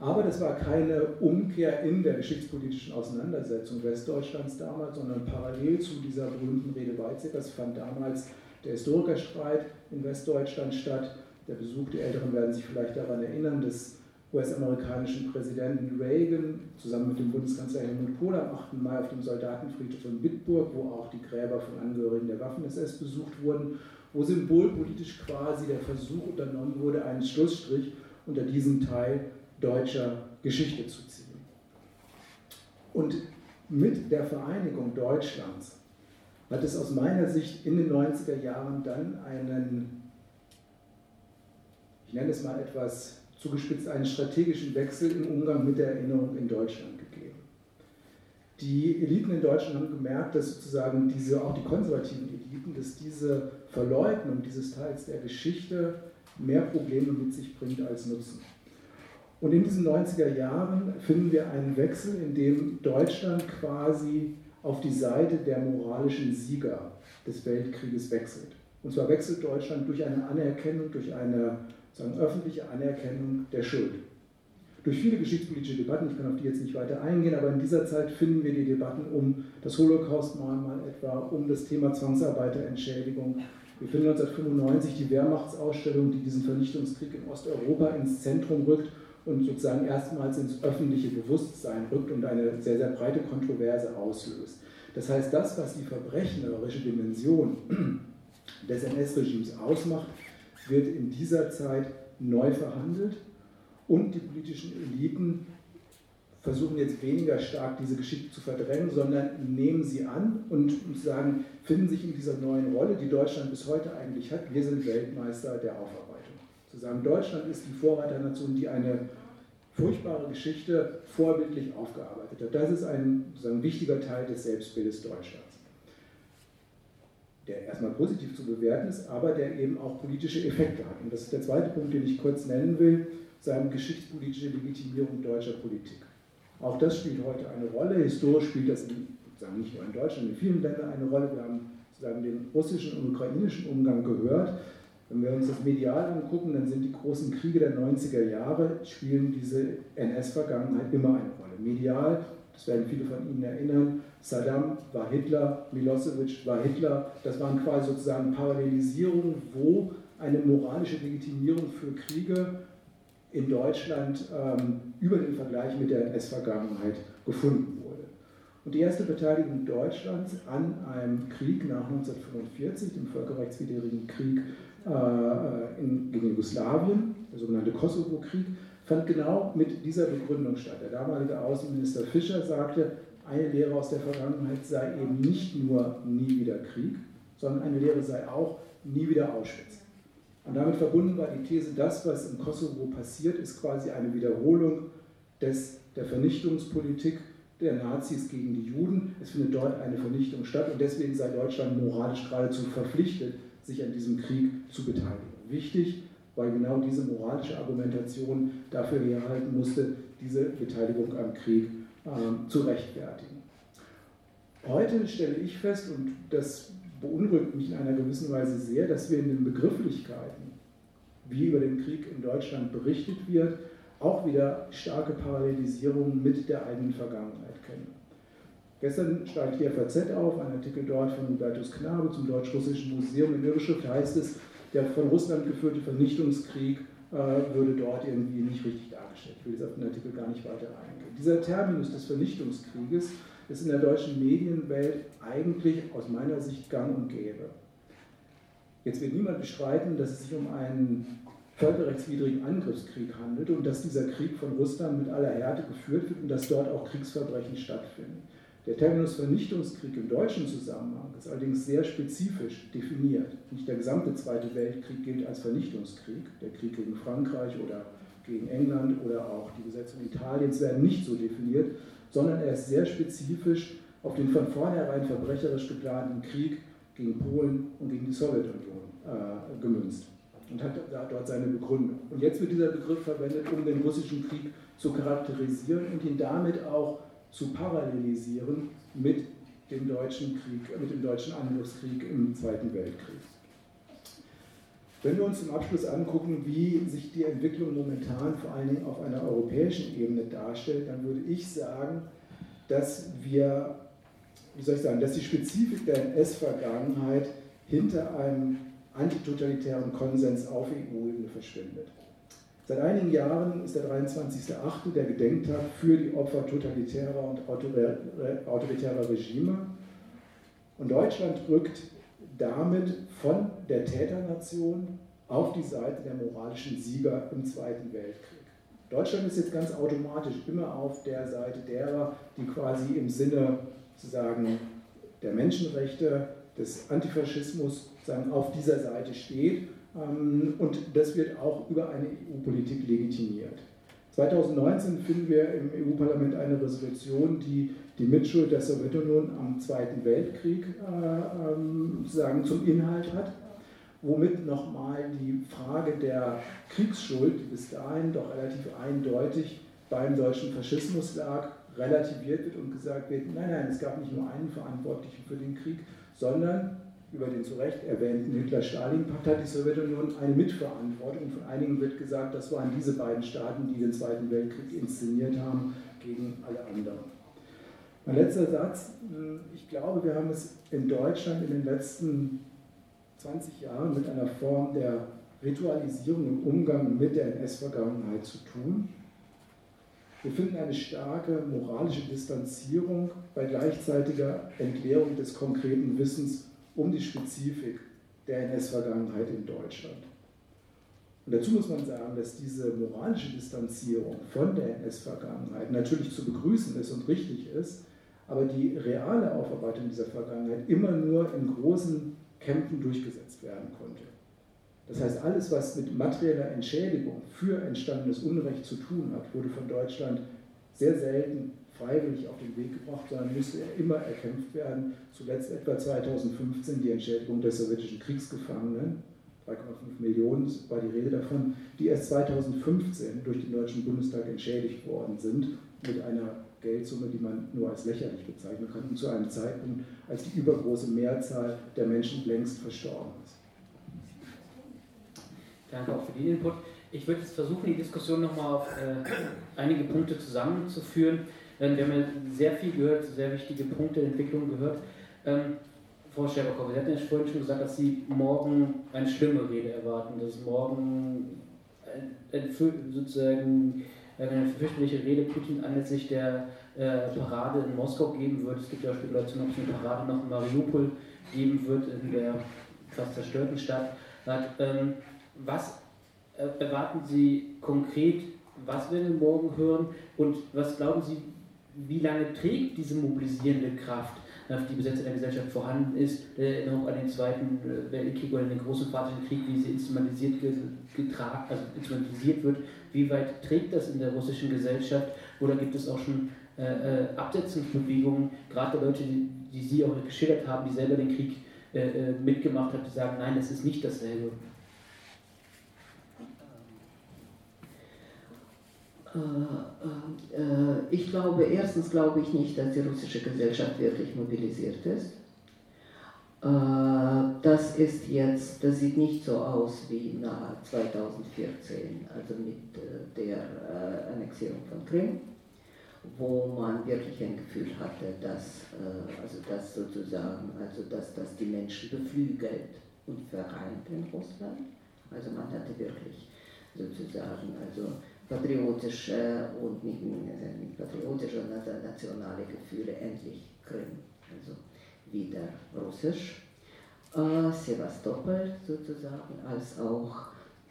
Aber das war keine Umkehr in der geschichtspolitischen Auseinandersetzung Westdeutschlands damals, sondern parallel zu dieser berühmten Rede Weizsäckers fand damals der Historikerstreit in Westdeutschland statt. Der Besuch, die Älteren werden sich vielleicht daran erinnern, des US-amerikanischen Präsidenten Reagan zusammen mit dem Bundeskanzler Helmut Kohl am 8. Mai auf dem Soldatenfriedhof von Bitburg, wo auch die Gräber von Angehörigen der Waffen-SS besucht wurden, wo symbolpolitisch quasi der Versuch unternommen wurde, einen Schlussstrich unter diesem Teil deutscher Geschichte zu ziehen. Und mit der Vereinigung Deutschlands hat es aus meiner Sicht in den 90er Jahren dann einen, ich nenne es mal etwas zugespitzt, einen strategischen Wechsel im Umgang mit der Erinnerung in Deutschland gegeben. Die Eliten in Deutschland haben gemerkt, dass sozusagen diese, auch die konservativen Eliten, dass diese Verleugnung dieses Teils der Geschichte mehr Probleme mit sich bringt als Nutzen. Und in diesen 90er Jahren finden wir einen Wechsel, in dem Deutschland quasi auf die Seite der moralischen Sieger des Weltkrieges wechselt. Und zwar wechselt Deutschland durch eine Anerkennung, durch eine sagen, öffentliche Anerkennung der Schuld. Durch viele geschichtspolitische Debatten, ich kann auf die jetzt nicht weiter eingehen, aber in dieser Zeit finden wir die Debatten um das Holocaust-Mahnmal etwa, um das Thema Zwangsarbeiterentschädigung. Wir finden 1995 die Wehrmachtsausstellung, die diesen Vernichtungskrieg in Osteuropa ins Zentrum rückt und sozusagen erstmals ins öffentliche Bewusstsein rückt und eine sehr, sehr breite Kontroverse auslöst. Das heißt, das, was die verbrecherische Dimension des NS-Regimes ausmacht, wird in dieser Zeit neu verhandelt und die politischen Eliten versuchen jetzt weniger stark diese Geschichte zu verdrängen, sondern nehmen sie an und sagen, finden sich in dieser neuen Rolle, die Deutschland bis heute eigentlich hat, wir sind Weltmeister der Aufarbeitung. Zu Deutschland ist die Vorreiternation, die eine furchtbare Geschichte vorbildlich aufgearbeitet hat. Das ist ein, ein wichtiger Teil des Selbstbildes Deutschlands, der erstmal positiv zu bewerten ist, aber der eben auch politische Effekte hat. Und das ist der zweite Punkt, den ich kurz nennen will, seine geschichtspolitische Legitimierung deutscher Politik. Auch das spielt heute eine Rolle. Historisch spielt das in, sagen nicht nur in Deutschland, in vielen Ländern eine Rolle. Wir haben sozusagen den russischen und ukrainischen Umgang gehört. Wenn wir uns das medial angucken, dann sind die großen Kriege der 90er Jahre, spielen diese NS-Vergangenheit immer eine Rolle. Medial, das werden viele von Ihnen erinnern, Saddam war Hitler, Milosevic war Hitler, das waren quasi sozusagen Parallelisierungen, wo eine moralische Legitimierung für Kriege in Deutschland ähm, über den Vergleich mit der NS-Vergangenheit gefunden wurde. Und die erste Beteiligung Deutschlands an einem Krieg nach 1945, dem völkerrechtswidrigen Krieg äh, in, gegen Jugoslawien, der sogenannte Kosovo-Krieg, fand genau mit dieser Begründung statt. Der damalige Außenminister Fischer sagte, eine Lehre aus der Vergangenheit sei eben nicht nur nie wieder Krieg, sondern eine Lehre sei auch nie wieder Auschwitz. Und damit verbunden war die These, das, was im Kosovo passiert, ist quasi eine Wiederholung des, der Vernichtungspolitik der Nazis gegen die Juden. Es findet dort eine Vernichtung statt und deswegen sei Deutschland moralisch geradezu verpflichtet, sich an diesem Krieg zu beteiligen. Wichtig, weil genau diese moralische Argumentation dafür herhalten musste, diese Beteiligung am Krieg äh, zu rechtfertigen. Heute stelle ich fest, und das beunruhigt mich in einer gewissen Weise sehr, dass wir in den Begrifflichkeiten, wie über den Krieg in Deutschland berichtet wird, auch wieder starke Parallelisierung mit der eigenen Vergangenheit kennen. Gestern steigt die FAZ auf, ein Artikel dort von Hubertus Knabe zum Deutsch-Russischen Museum. In Überschrift heißt es, der von Russland geführte Vernichtungskrieg äh, würde dort irgendwie nicht richtig dargestellt. Ich will jetzt auf den Artikel gar nicht weiter eingehen. Dieser Terminus des Vernichtungskrieges ist in der deutschen Medienwelt eigentlich aus meiner Sicht gang und gäbe. Jetzt wird niemand bestreiten, dass es sich um einen völkerrechtswidrigen Angriffskrieg handelt und dass dieser Krieg von Russland mit aller Härte geführt wird und dass dort auch Kriegsverbrechen stattfinden. Der Terminus Vernichtungskrieg im deutschen Zusammenhang ist allerdings sehr spezifisch definiert. Nicht der gesamte Zweite Weltkrieg gilt als Vernichtungskrieg. Der Krieg gegen Frankreich oder gegen England oder auch die Besetzung Italiens werden nicht so definiert, sondern er ist sehr spezifisch auf den von vornherein verbrecherisch geplanten Krieg gegen Polen und gegen die Sowjetunion äh, gemünzt und hat dort seine Begründung. Und jetzt wird dieser Begriff verwendet, um den russischen Krieg zu charakterisieren und ihn damit auch zu parallelisieren mit dem deutschen Krieg, mit dem deutschen Angriffskrieg im Zweiten Weltkrieg. Wenn wir uns zum Abschluss angucken, wie sich die Entwicklung momentan vor allen Dingen auf einer europäischen Ebene darstellt, dann würde ich sagen, dass wir, wie soll ich sagen, dass die Spezifik der NS-Vergangenheit hinter einem antitotalitären Konsens auf EU-Ebene verschwindet. Seit einigen Jahren ist der 23.08. der Gedenktag für die Opfer totalitärer und autoritärer Regime. Und Deutschland rückt damit von der Täternation auf die Seite der moralischen Sieger im Zweiten Weltkrieg. Deutschland ist jetzt ganz automatisch immer auf der Seite derer, die quasi im Sinne sozusagen der Menschenrechte, des Antifaschismus sagen, auf dieser Seite steht. Ähm, und das wird auch über eine EU-Politik legitimiert. 2019 finden wir im EU-Parlament eine Resolution, die die Mitschuld der Sowjetunion am Zweiten Weltkrieg äh, ähm, sagen, zum Inhalt hat, womit nochmal die Frage der Kriegsschuld, die bis dahin doch relativ eindeutig beim deutschen Faschismus lag, relativiert wird und gesagt wird, nein, nein, es gab nicht nur einen Verantwortlichen für den Krieg, sondern über den zu Recht erwähnten Hitler-Stalin-Pakt hat die Sowjetunion eine Mitverantwortung. Von einigen wird gesagt, das waren diese beiden Staaten, die den Zweiten Weltkrieg inszeniert haben gegen alle anderen. Mein letzter Satz. Ich glaube, wir haben es in Deutschland in den letzten 20 Jahren mit einer Form der Ritualisierung im Umgang mit der NS-Vergangenheit zu tun. Wir finden eine starke moralische Distanzierung bei gleichzeitiger Entleerung des konkreten Wissens um die Spezifik der NS-Vergangenheit in Deutschland. Und dazu muss man sagen, dass diese moralische Distanzierung von der NS-Vergangenheit natürlich zu begrüßen ist und richtig ist, aber die reale Aufarbeitung dieser Vergangenheit immer nur in großen Kämpfen durchgesetzt werden konnte. Das heißt, alles, was mit materieller Entschädigung für entstandenes Unrecht zu tun hat, wurde von Deutschland sehr selten freiwillig auf den Weg gebracht, sondern musste immer erkämpft werden. Zuletzt etwa 2015 die Entschädigung der sowjetischen Kriegsgefangenen, 3,5 Millionen war die Rede davon, die erst 2015 durch den Deutschen Bundestag entschädigt worden sind, mit einer Geldsumme, die man nur als lächerlich bezeichnen kann, und zu einem Zeitpunkt, als die übergroße Mehrzahl der Menschen längst verstorben ist. Danke auch für den Input. Ich würde jetzt versuchen, die Diskussion nochmal auf äh, einige Punkte zusammenzuführen. Ähm, wir haben ja sehr viel gehört, sehr wichtige Punkte der Entwicklung gehört. Ähm, Frau Scherbakow, Sie hatten ja vorhin schon gesagt, dass Sie morgen eine schlimme Rede erwarten, dass morgen ein, sozusagen eine fürchterliche Rede Putin anlässlich der äh, Parade in Moskau geben wird. Es gibt ja auch Spekulationen, ob es eine Parade noch in Mariupol geben wird, in der fast zerstörten Stadt. Ähm, was äh, erwarten Sie konkret? Was wir morgen hören? Und was glauben Sie, wie lange trägt diese mobilisierende Kraft? die Besetzung der Gesellschaft vorhanden ist, der Erinnerung an den Zweiten Weltkrieg oder den Großen Vaterischen Krieg, wie sie instrumentalisiert, getragen, also instrumentalisiert wird, wie weit trägt das in der russischen Gesellschaft oder gibt es auch schon äh, Absetzungsbewegungen, gerade Leute, die, die Sie auch geschildert haben, die selber den Krieg äh, mitgemacht haben, die sagen, nein, es ist nicht dasselbe. Äh, äh, ich glaube, erstens glaube ich nicht, dass die russische Gesellschaft wirklich mobilisiert ist. Äh, das ist jetzt, das sieht nicht so aus wie nach 2014, also mit der Annexierung von Krim, wo man wirklich ein Gefühl hatte, dass, also das sozusagen, also dass das die Menschen beflügelt und vereint in Russland. Also man hatte wirklich sozusagen, also patriotische und nicht, nicht patriotische, nationale Gefühle endlich Krim, also wieder russisch. Äh, Sevastopol sozusagen als auch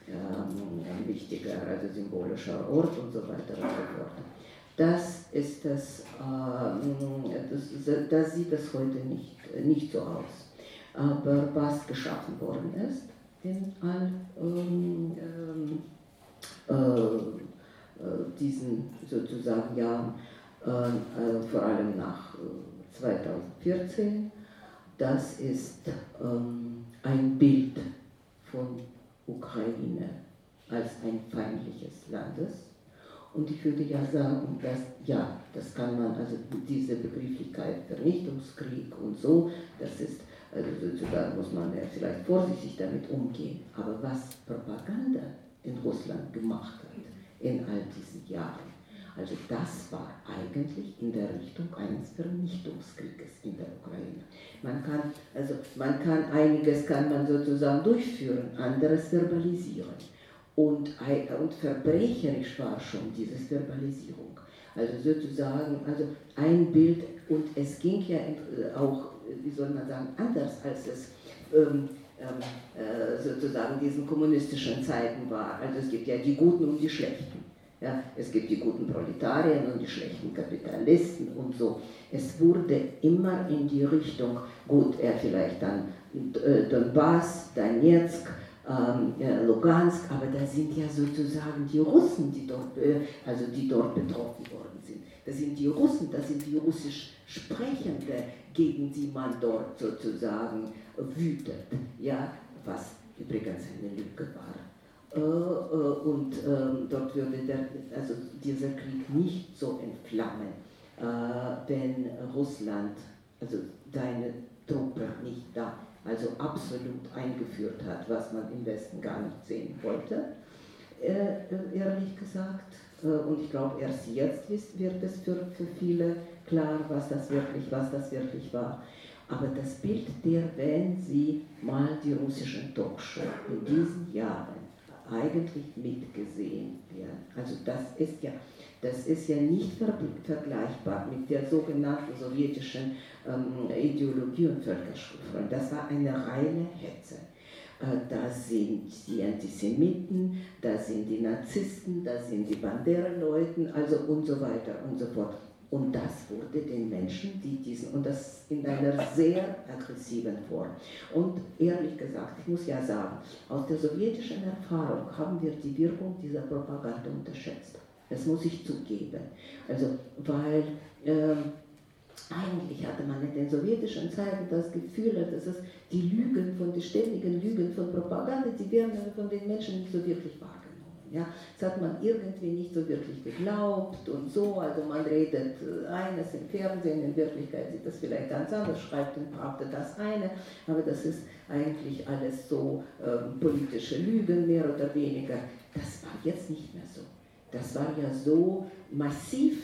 ähm, ein wichtiger, also symbolischer Ort und so weiter und so fort. Das ist das, äh, das, das sieht das heute nicht, nicht so aus. Aber was geschaffen worden ist in all ähm, ähm, äh, äh, diesen sozusagen Jahren, äh, äh, vor allem nach 2014. Das ist ähm, ein Bild von Ukraine als ein feindliches Landes. Und ich würde ja sagen, dass ja, das kann man, also diese Begrifflichkeit Vernichtungskrieg und so, das ist, also sozusagen muss man ja vielleicht vorsichtig damit umgehen. Aber was Propaganda in Russland gemacht hat, in all diesen Jahren. Also das war eigentlich in der Richtung eines Vernichtungskrieges in der Ukraine. Man kann, also man kann einiges kann man sozusagen durchführen, anderes verbalisieren. Und, und verbrecherisch war schon diese Verbalisierung. Also sozusagen, also ein Bild, und es ging ja auch, wie soll man sagen, anders als es ähm, äh, sozusagen diesen kommunistischen Zeiten war. Also es gibt ja die Guten und die Schlechten. Ja, es gibt die guten Proletarien und die schlechten Kapitalisten und so. Es wurde immer in die Richtung, gut, er vielleicht dann äh, Donbass, Donetsk, ähm, Lugansk, aber da sind ja sozusagen die Russen, die dort, äh, also die dort betroffen worden sind. Das sind die Russen, das sind die russisch Sprechende, gegen die man dort sozusagen wütet, ja, was übrigens eine Lüge war. Äh, äh, und ähm, dort würde der, also dieser Krieg nicht so entflammen, äh, wenn Russland, also deine Truppe nicht da, also absolut eingeführt hat, was man im Westen gar nicht sehen wollte, ehrlich gesagt. Und ich glaube, erst jetzt wird es für, für viele klar, was das wirklich, was das wirklich war. Aber das Bild der, wenn Sie mal die russischen Talkshow in diesen Jahren eigentlich mitgesehen werden, also das ist ja, das ist ja nicht vergleichbar mit der sogenannten sowjetischen ähm, Ideologie und Völkerschulfreund. Das war eine reine Hetze. Äh, da sind die Antisemiten, da sind die Narzissten, da sind die Bandera-Leuten, also und so weiter und so fort. Und das wurde den Menschen, die diesen, und das in einer sehr aggressiven Form. Und ehrlich gesagt, ich muss ja sagen, aus der sowjetischen Erfahrung haben wir die Wirkung dieser Propaganda unterschätzt. Das muss ich zugeben. Also, weil ähm, eigentlich hatte man in den sowjetischen Zeiten das Gefühl, dass es die Lügen von, die ständigen Lügen von Propaganda, die werden von den Menschen nicht so wirklich wahrgenommen. Ja, das hat man irgendwie nicht so wirklich geglaubt und so. Also man redet äh, eines im Fernsehen, in Wirklichkeit sieht das vielleicht ganz anders, schreibt und behauptet das eine, aber das ist eigentlich alles so ähm, politische Lügen, mehr oder weniger. Das war jetzt nicht mehr so. Das war ja so massiv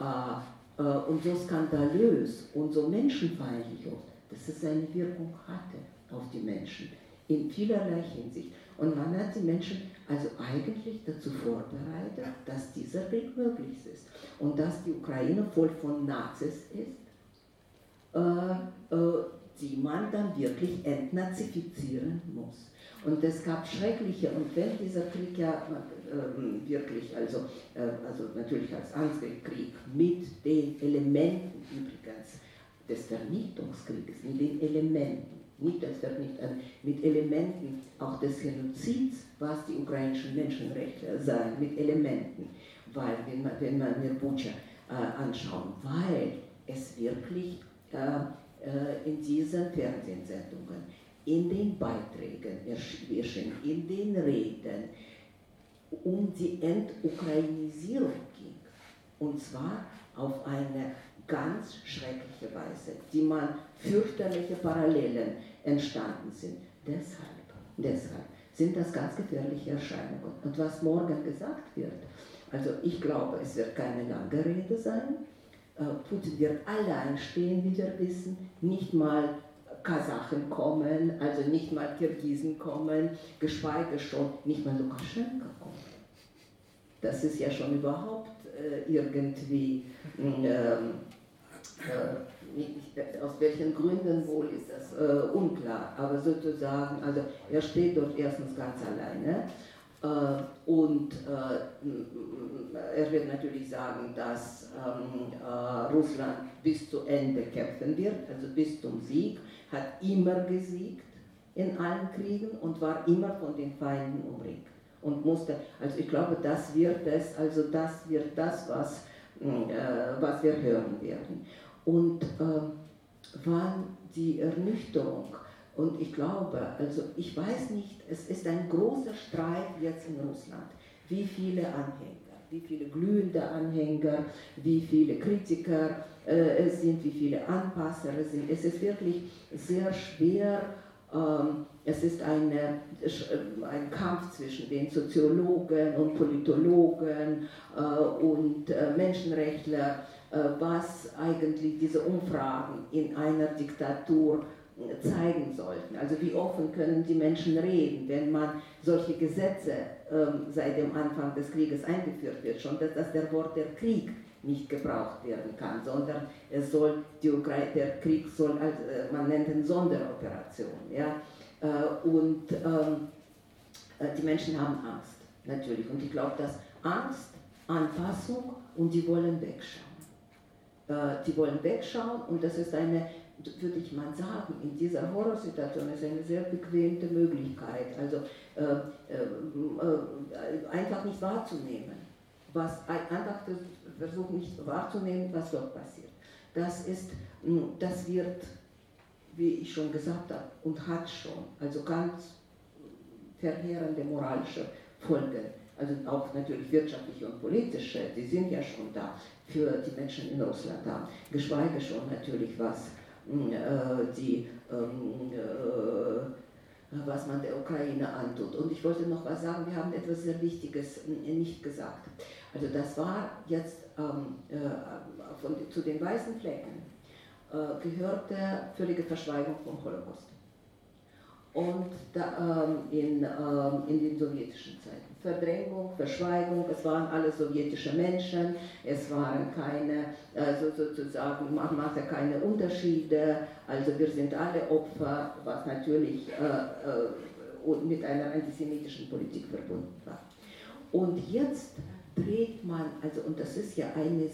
äh, äh, und so skandalös und so menschenfeindlich, dass es eine Wirkung hatte auf die Menschen in vielerlei Hinsicht. Und man hat die Menschen also eigentlich dazu vorbereitet, dass dieser Krieg möglich ist und dass die Ukraine voll von Nazis ist, äh, äh, die man dann wirklich entnazifizieren muss. Und es gab schreckliche, und wenn dieser Krieg ja äh, wirklich, also, äh, also natürlich als Angriffskrieg mit den Elementen übrigens des Vernichtungskrieges, mit den Elementen, nicht das Vernichten, mit Elementen auch des Genozids, was die ukrainischen Menschenrechtler sagen, mit Elementen. Weil, wenn man, wenn man mir Bucha äh, anschauen, weil es wirklich äh, äh, in diesen Fernsehsendungen, in den Beiträgen in den Reden um die Entukrainisierung ging. Und zwar auf eine ganz schreckliche Weise, die man fürchterliche Parallelen entstanden sind. Deshalb, deshalb sind das ganz gefährliche Erscheinungen. Und was morgen gesagt wird, also ich glaube, es wird keine lange Rede sein. Äh, Putin wird allein stehen, wie wir wissen, nicht mal Kasachen kommen, also nicht mal Kirgisen kommen, geschweige schon nicht mal Lukaschenka kommen. Das ist ja schon überhaupt äh, irgendwie ähm, äh, aus welchen Gründen wohl ist das äh, unklar, aber sozusagen, also er steht dort erstens ganz alleine äh, und äh, er wird natürlich sagen, dass ähm, äh, Russland bis zu Ende kämpfen wird, also bis zum Sieg, hat immer gesiegt in allen Kriegen und war immer von den Feinden umringt und musste, also ich glaube, das wird es, also das wird das, was, äh, was wir hören werden. Und äh, wann die Ernüchterung, und ich glaube, also ich weiß nicht, es ist ein großer Streit jetzt in Russland, wie viele Anhänger, wie viele glühende Anhänger, wie viele Kritiker äh, es sind, wie viele Anpasser es sind. Es ist wirklich sehr schwer, ähm, es ist eine, ein Kampf zwischen den Soziologen und Politologen äh, und äh, Menschenrechtlern, äh, was eigentlich diese Umfragen in einer Diktatur zeigen sollten. Also wie offen können die Menschen reden, wenn man solche Gesetze ähm, seit dem Anfang des Krieges eingeführt wird, schon dass, dass der Wort der Krieg nicht gebraucht werden kann, sondern es soll die Ukraine, der Krieg soll, als, äh, man nennt ihn Sonderoperation. Ja? Äh, und ähm, äh, die Menschen haben Angst, natürlich. Und ich glaube, dass Angst, Anpassung und die wollen wegschauen. Die wollen wegschauen und das ist eine, würde ich mal sagen, in dieser Horrorsituation ist eine sehr bequemte Möglichkeit, also äh, äh, einfach nicht wahrzunehmen, was einfach versuchen nicht wahrzunehmen, was dort passiert. Das ist, hm, das wird, wie ich schon gesagt habe, und hat schon, also ganz verheerende moralische Folgen. Also auch natürlich wirtschaftliche und politische, die sind ja schon da für die Menschen in Russland da. Geschweige schon natürlich, was hm, äh, die ähm, äh, was man der Ukraine antut. Und ich wollte noch was sagen, wir haben etwas sehr Wichtiges hm, nicht gesagt. Also das war jetzt ähm, äh, von, zu den weißen Flecken, äh, gehörte völlige Verschweigung vom Holocaust. Und da, ähm, in, ähm, in den sowjetischen Zeiten. Verdrängung, Verschweigung, es waren alle sowjetische Menschen, es waren keine, also sozusagen, man machte keine Unterschiede, also wir sind alle Opfer, was natürlich äh, äh, mit einer antisemitischen Politik verbunden war. Und jetzt dreht man, also und das ist ja eine,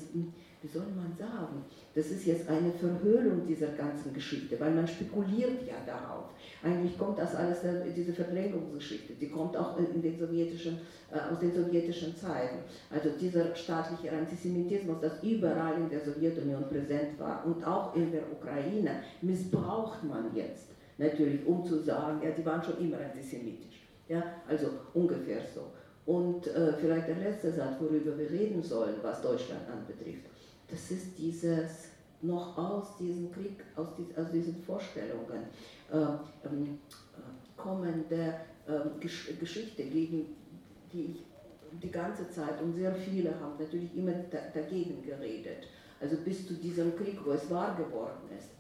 wie soll man sagen, das ist jetzt eine Verhöhlung dieser ganzen Geschichte, weil man spekuliert ja darauf. Eigentlich kommt das alles, äh, diese Verdrängungsgeschichte, die kommt auch in den sowjetischen, äh, aus den sowjetischen Zeiten. Also dieser staatliche Antisemitismus, das überall in der Sowjetunion präsent war und auch in der Ukraine, missbraucht man jetzt natürlich, um zu sagen, ja, die waren schon immer antisemitisch. Ja, also ungefähr so. Und äh, vielleicht der letzte Satz, worüber wir reden sollen, was Deutschland anbetrifft. Das ist dieses noch aus diesem Krieg, aus, aus diesen Vorstellungen äh, ähm, äh, kommende äh, Gesch Geschichte, gegen die ich die ganze Zeit und sehr viele haben natürlich immer da, dagegen geredet. Also bis zu diesem Krieg, wo es wahr geworden ist,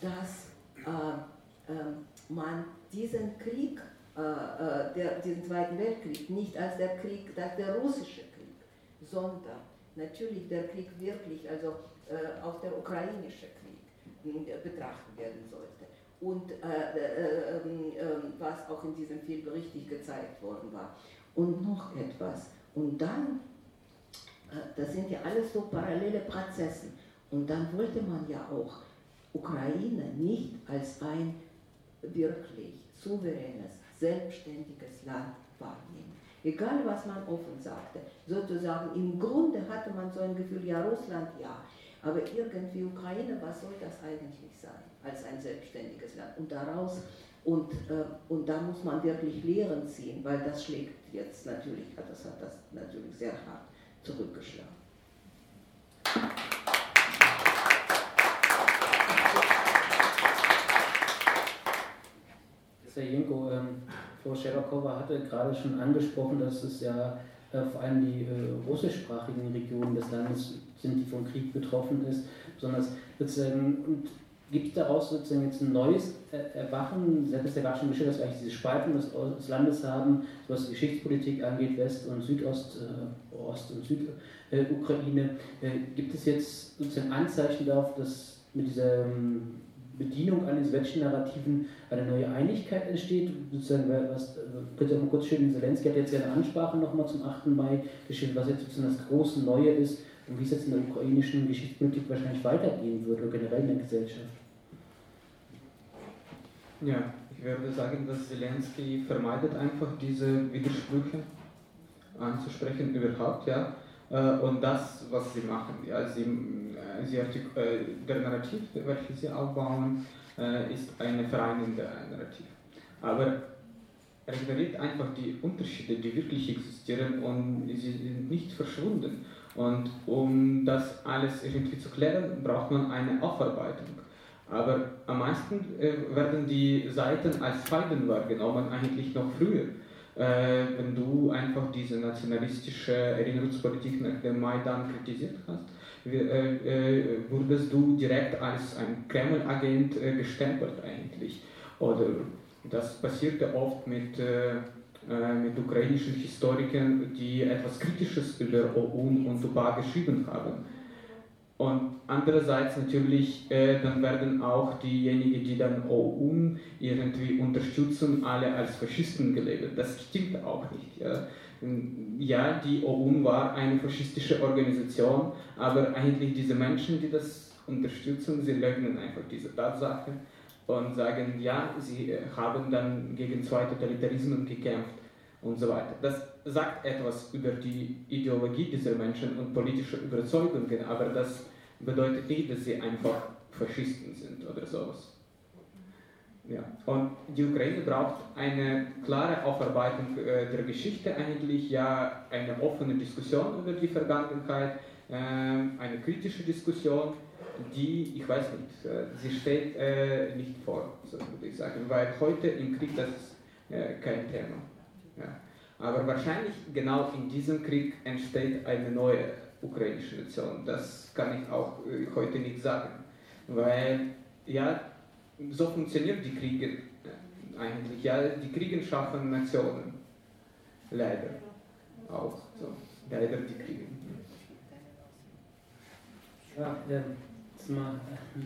dass äh, man diesen Krieg äh, äh, der, diesen Zweiten Weltkrieg nicht als der Krieg, als der russische Krieg, sondern natürlich der Krieg wirklich, also äh, auch der ukrainische Krieg betrachtet werden sollte. Und äh, äh, ähm, ähm, was auch in diesem Film richtig gezeigt worden war. Und noch etwas. Und dann, das sind ja alles so parallele Prozesse. Und dann wollte man ja auch Ukraine nicht als ein wirklich souveränes, selbstständiges Land wahrnehmen. Egal was man offen sagte, sozusagen im Grunde hatte man so ein Gefühl, ja Russland ja, aber irgendwie Ukraine, was soll das eigentlich sein als ein selbstständiges Land? Und daraus und, äh, und da muss man wirklich Lehren ziehen, weil das schlägt jetzt natürlich, das hat das natürlich sehr hart zurückgeschlagen. Jenko, ähm, Frau Scherbakowa hatte gerade schon angesprochen, dass es ja äh, vor allem die äh, russischsprachigen Regionen des Landes sind, die vom Krieg betroffen ist. Besonders sozusagen, und gibt es daraus sozusagen jetzt ein neues äh, Erwachen? Hat es ja gerade schon geschildert, dass wir eigentlich diese Spaltung des, des, Landes haben, was die Geschichtspolitik angeht, West- und Südost, äh, Ost- und Südukraine. Äh, gibt es jetzt sozusagen Anzeichen darauf, dass mit dieser ähm, Bedienung eines Narrativen eine neue Einigkeit entsteht. Sozusagen, was, könnt ihr mal kurz schildern, Zelensky hat jetzt ja eine Ansprache nochmal zum 8. Mai geschildert, was jetzt sozusagen das große Neue ist und wie es jetzt in der ukrainischen Geschichtspolitik wahrscheinlich weitergehen wird oder generell in der Gesellschaft. Ja, ich würde sagen, dass Zelensky vermeidet einfach diese Widersprüche anzusprechen überhaupt, ja. Äh, und das, was sie machen, ja, sie, äh, sie äh, der Narrativ, welches sie aufbauen, ist eine vereinende Narrativ. Aber er ignoriert einfach die Unterschiede, die wirklich existieren und sie sind nicht verschwunden. Und um das alles irgendwie zu klären, braucht man eine Aufarbeitung. Aber am meisten werden die Seiten als Feinden wahrgenommen, eigentlich noch früher wenn du einfach diese nationalistische Erinnerungspolitik nach dem Maidan kritisiert hast, äh, äh, wurdest du direkt als ein Kreml-Agent äh, gestempelt eigentlich. Oder das passierte oft mit, äh, äh, mit ukrainischen Historikern, die etwas Kritisches über OUN und UBA geschrieben haben und andererseits natürlich, äh, dann werden auch diejenigen, die dann OUN irgendwie unterstützen, alle als Faschisten gelabelt. Das stimmt auch nicht. Ja. ja, die OUN war eine faschistische Organisation, aber eigentlich diese Menschen, die das unterstützen, sie leugnen einfach diese Tatsache und sagen, ja, sie äh, haben dann gegen zwei Totalitarismen gekämpft und so weiter. Das sagt etwas über die Ideologie dieser Menschen und politische Überzeugungen, aber das bedeutet nicht, dass sie einfach Faschisten sind oder sowas. Ja. Und die Ukraine braucht eine klare Aufarbeitung äh, der Geschichte eigentlich, ja eine offene Diskussion über die Vergangenheit, äh, eine kritische Diskussion, die, ich weiß nicht, äh, sie steht äh, nicht vor, so würde ich sagen, weil heute im Krieg das ist äh, kein Thema. Ja. Aber wahrscheinlich genau in diesem Krieg entsteht eine neue ukrainische Nation. Das kann ich auch äh, heute nicht sagen, weil ja, so funktionieren die Kriege äh, eigentlich. Ja, die Kriege schaffen Nationen. Leider. Auch so. Leider die Kriege. Ja, jetzt mal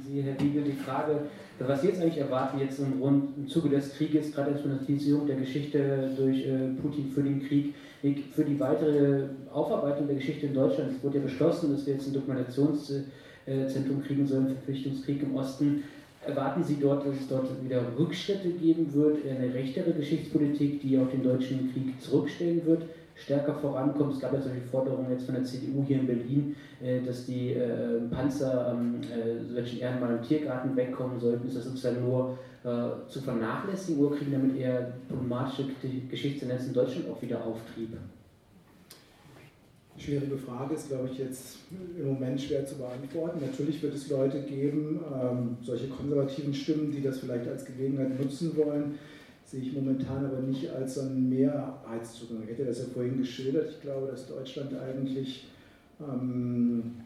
Sie, Herr Wiegel, die Frage, was Sie jetzt eigentlich erwarten, jetzt im, Rund, im Zuge des Krieges, gerade als Finanzierung der Geschichte durch äh, Putin für den Krieg, für die weitere Aufarbeitung der Geschichte in Deutschland. Es wurde ja beschlossen, dass wir jetzt ein Dokumentationszentrum kriegen sollen, Verpflichtungskrieg im Osten. Erwarten Sie dort, dass es dort wieder Rückschritte geben wird, eine rechtere Geschichtspolitik, die auch den deutschen Krieg zurückstellen wird, stärker vorankommt? Es gab ja solche Forderungen jetzt von der CDU hier in Berlin, äh, dass die äh, Panzer am solchen Ehrenmal im Tiergarten wegkommen sollten. Ist das sozusagen nur äh, zu vernachlässigen oder kriegen damit eher problematische Geschichtsnetz in Deutschland auch wieder Auftrieb? Schwierige Frage ist, glaube ich, jetzt im Moment schwer zu beantworten. Natürlich wird es Leute geben, ähm, solche konservativen Stimmen, die das vielleicht als Gelegenheit nutzen wollen, sehe ich momentan aber nicht als so einen Mehrheitszugang. Ich hätte das ja vorhin geschildert. Ich glaube, dass Deutschland eigentlich ähm,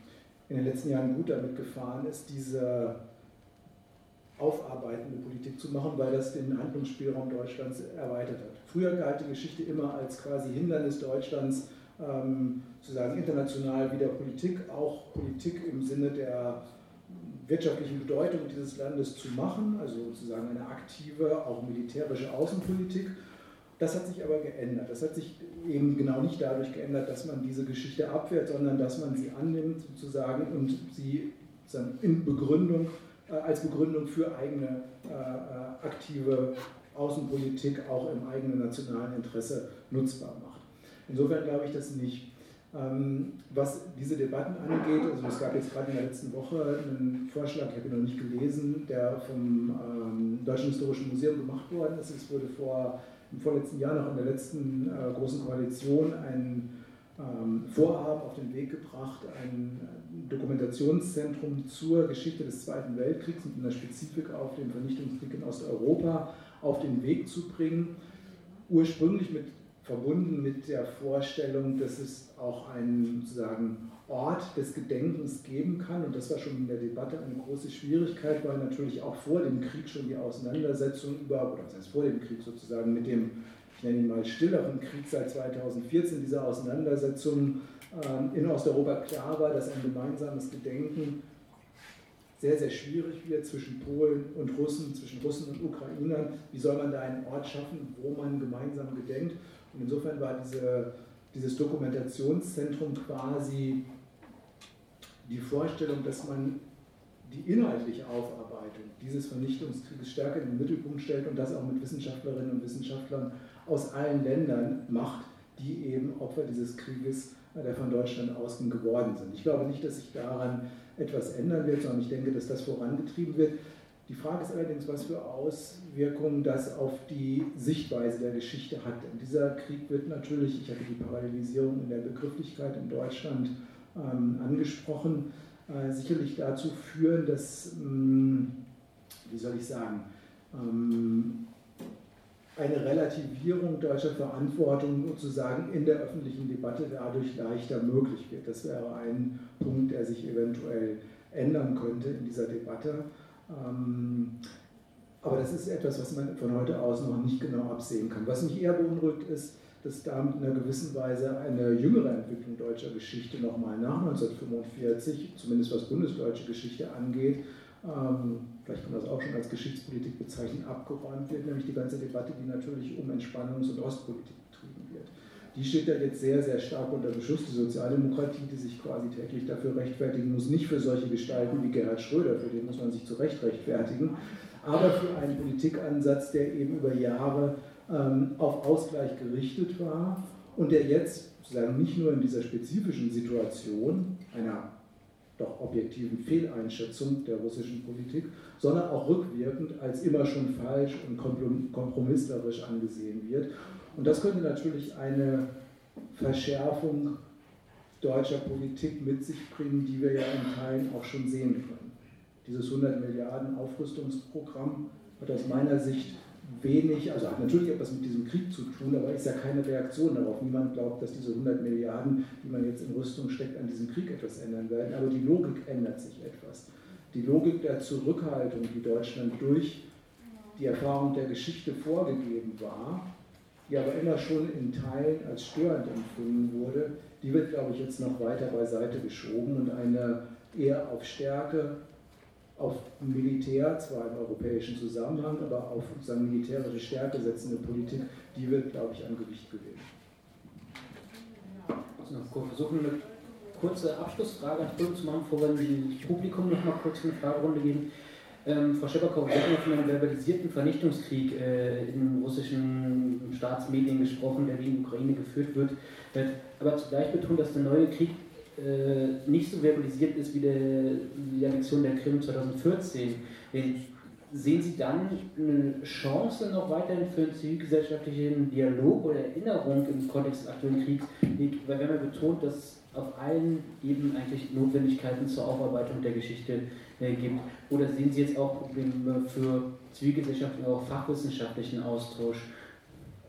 in den letzten Jahren gut damit gefahren ist, diese aufarbeitende Politik zu machen, weil das den Handlungsspielraum Deutschlands erweitert hat. Früher galt die Geschichte immer als quasi Hindernis Deutschlands, ähm, sozusagen international wieder Politik, auch Politik im Sinne der wirtschaftlichen Bedeutung dieses Landes zu machen, also sozusagen eine aktive, auch militärische Außenpolitik. Das hat sich aber geändert. Das hat sich eben genau nicht dadurch geändert, dass man diese Geschichte abwehrt, sondern dass man sie annimmt sozusagen und sie in Begründung als Begründung für eigene aktive Außenpolitik auch im eigenen nationalen Interesse nutzbar macht. Insofern glaube ich das nicht. Ähm, was diese Debatten angeht, also es gab jetzt gerade in der letzten Woche einen Vorschlag, ich habe ihn noch nicht gelesen, der vom ähm, Deutschen Historischen Museum gemacht worden ist. Es wurde vor, im vorletzten Jahr noch in der letzten äh, großen Koalition ein ähm, Vorhaben auf den Weg gebracht, ein Dokumentationszentrum zur Geschichte des Zweiten Weltkriegs mit einer Spezifik auf den Vernichtungskrieg in Osteuropa auf den Weg zu bringen. Ursprünglich mit verbunden mit der Vorstellung, dass es auch einen sozusagen Ort des Gedenkens geben kann. Und das war schon in der Debatte eine große Schwierigkeit, weil natürlich auch vor dem Krieg schon die Auseinandersetzung über, oder was heißt vor dem Krieg sozusagen, mit dem, ich nenne ihn mal stilleren Krieg seit 2014, diese Auseinandersetzung äh, in Osteuropa klar war, dass ein gemeinsames Gedenken sehr, sehr schwierig wird zwischen Polen und Russen, zwischen Russen und Ukrainern. Wie soll man da einen Ort schaffen, wo man gemeinsam gedenkt? Und insofern war diese, dieses Dokumentationszentrum quasi die Vorstellung, dass man die inhaltliche Aufarbeitung dieses Vernichtungskrieges stärker in den Mittelpunkt stellt und das auch mit Wissenschaftlerinnen und Wissenschaftlern aus allen Ländern macht, die eben Opfer dieses Krieges, äh, der von Deutschland ausging, geworden sind. Ich glaube nicht, dass sich daran etwas ändern wird, sondern ich denke, dass das vorangetrieben wird. Die Frage ist allerdings, was für Auswirkungen das auf die Sichtweise der Geschichte hat. Denn dieser Krieg wird natürlich, ich hatte die Parallelisierung in der Begrifflichkeit in Deutschland ähm, angesprochen, äh, sicherlich dazu führen, dass, ähm, wie soll ich sagen, ähm, eine Relativierung deutscher Verantwortung sozusagen in der öffentlichen Debatte dadurch leichter möglich wird. Das wäre ein Punkt, der sich eventuell ändern könnte in dieser Debatte. Ähm, aber das ist etwas, was man von heute aus noch nicht genau absehen kann. Was mich eher beunruhigt ist, dass da in einer gewissen Weise eine jüngere Entwicklung deutscher Geschichte nochmal nach 1945, zumindest was bundesdeutsche Geschichte angeht, ähm, vielleicht kann man das auch schon als Geschichtspolitik bezeichnen, abgeräumt wird, nämlich die ganze Debatte, die natürlich um Entspannungs- und Ostpolitik. Die steht ja jetzt sehr, sehr stark unter Beschuss. Die Sozialdemokratie, die sich quasi täglich dafür rechtfertigen muss, nicht für solche Gestalten wie Gerhard Schröder, für den muss man sich zu Recht rechtfertigen, aber für einen Politikansatz, der eben über Jahre ähm, auf Ausgleich gerichtet war und der jetzt sozusagen nicht nur in dieser spezifischen Situation einer doch objektiven Fehleinschätzung der russischen Politik, sondern auch rückwirkend als immer schon falsch und kompromisslerisch angesehen wird. Und das könnte natürlich eine Verschärfung deutscher Politik mit sich bringen, die wir ja in Teilen auch schon sehen können. Dieses 100 Milliarden Aufrüstungsprogramm hat aus meiner Sicht wenig, also hat natürlich etwas mit diesem Krieg zu tun, aber ist ja keine Reaktion darauf. Niemand glaubt, dass diese 100 Milliarden, die man jetzt in Rüstung steckt, an diesem Krieg etwas ändern werden. Aber die Logik ändert sich etwas. Die Logik der Zurückhaltung, die Deutschland durch die Erfahrung der Geschichte vorgegeben war, die aber immer schon in Teilen als störend empfunden wurde, die wird, glaube ich, jetzt noch weiter beiseite geschoben und eine eher auf Stärke, auf Militär, zwar im europäischen Zusammenhang, aber auf sozusagen militärische Stärke setzende Politik, die wird, glaube ich, an Gewicht gewinnen. Also noch versuchen, eine kurze Abschlussfrage zu machen, bevor wir dem Publikum noch mal kurz eine Fragerunde geben. Ähm, Frau Schebakow, wir haben von einem verbalisierten Vernichtungskrieg äh, in russischen Staatsmedien gesprochen, der wie in Ukraine geführt wird. Aber zugleich betont, dass der neue Krieg äh, nicht so verbalisiert ist wie, der, die Annexion der Krim 2014. Sehen Sie dann eine Chance noch weiterhin für einen zivilgesellschaftlichen Dialog oder Erinnerung im Kontext des aktuellen Kriegs? Weil wir haben ja betont, dass auf allen Ebenen eigentlich Notwendigkeiten zur Aufarbeitung der Geschichte äh, gibt. Oder sehen Sie jetzt auch Probleme für zivilgesellschaftlichen, auch fachwissenschaftlichen Austausch?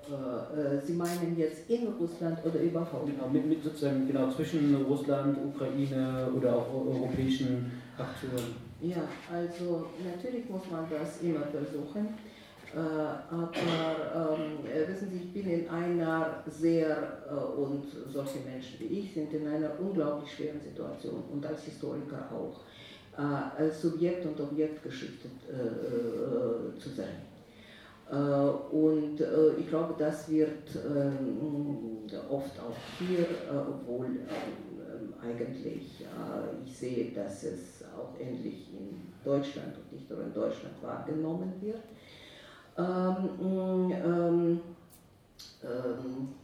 Äh, äh, Sie meinen jetzt in Russland oder überhaupt? Genau, mit, mit sozusagen genau zwischen Russland, Ukraine oder auch europäischen Akteuren. Ja, also natürlich muss man das immer versuchen. Äh, aber ähm, wissen Sie, ich bin in einer sehr, äh, und solche Menschen wie ich sind in einer unglaublich schweren Situation und als Historiker auch, äh, als Subjekt- und Objektgeschichte äh, zu sein. Und ich glaube, das wird ähm, oft auch hier, äh, obwohl ähm, eigentlich ich sehe, dass es auch ähnlich in Deutschland und nicht nur in Deutschland wahrgenommen wird. Ähm, ähm, ähm, äh,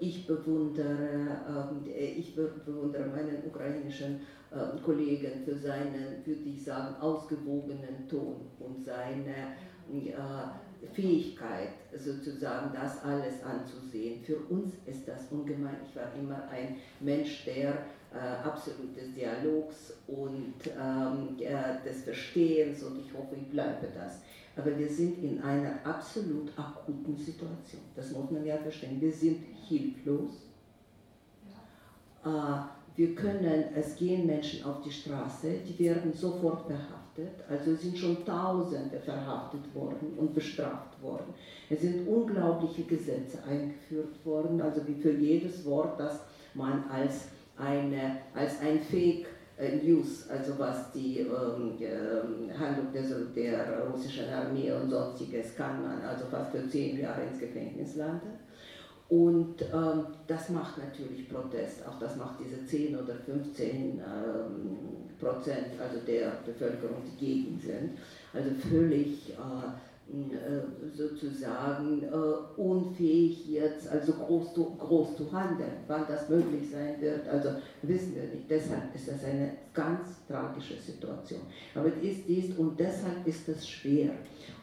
ich bewundere, ähm, ich bewundere meinen ukrainischen ähm, Kollegen für seinen, würde ich sagen, ausgewogenen Ton und seine äh, Fähigkeit, sozusagen das alles anzusehen. Für uns ist das ungemein. Ich war immer ein Mensch, der äh, absolutes Dialogs und ähm, des Verstehens und ich hoffe, ich bleibe das. Aber wir sind in einer absolut akuten Situation. Das muss man ja verstehen. Wir sind hilflos. Ja. Äh, wir können, es gehen Menschen auf die Straße, die werden sofort verhaftet. Also sind schon Tausende verhaftet worden und bestraft worden. Es sind unglaubliche Gesetze eingeführt worden, also wie für jedes Wort, das man als, eine, als ein Fake News, also was die ähm, äh, Handlung der, der, russischen Armee und sonstiges kann man also fast für zehn Jahre ins Gefängnis landen. Und ähm, das macht natürlich Protest, auch das macht diese 10 oder 15 ähm, Prozent also der Bevölkerung, die gegen sind. Also völlig äh, äh, sozusagen äh, unfähig jetzt also groß zu, groß zu handeln. Wann das möglich sein wird, also wissen wir nicht. Deshalb ist das eine ganz tragische Situation. Aber es ist dies und deshalb ist es schwer.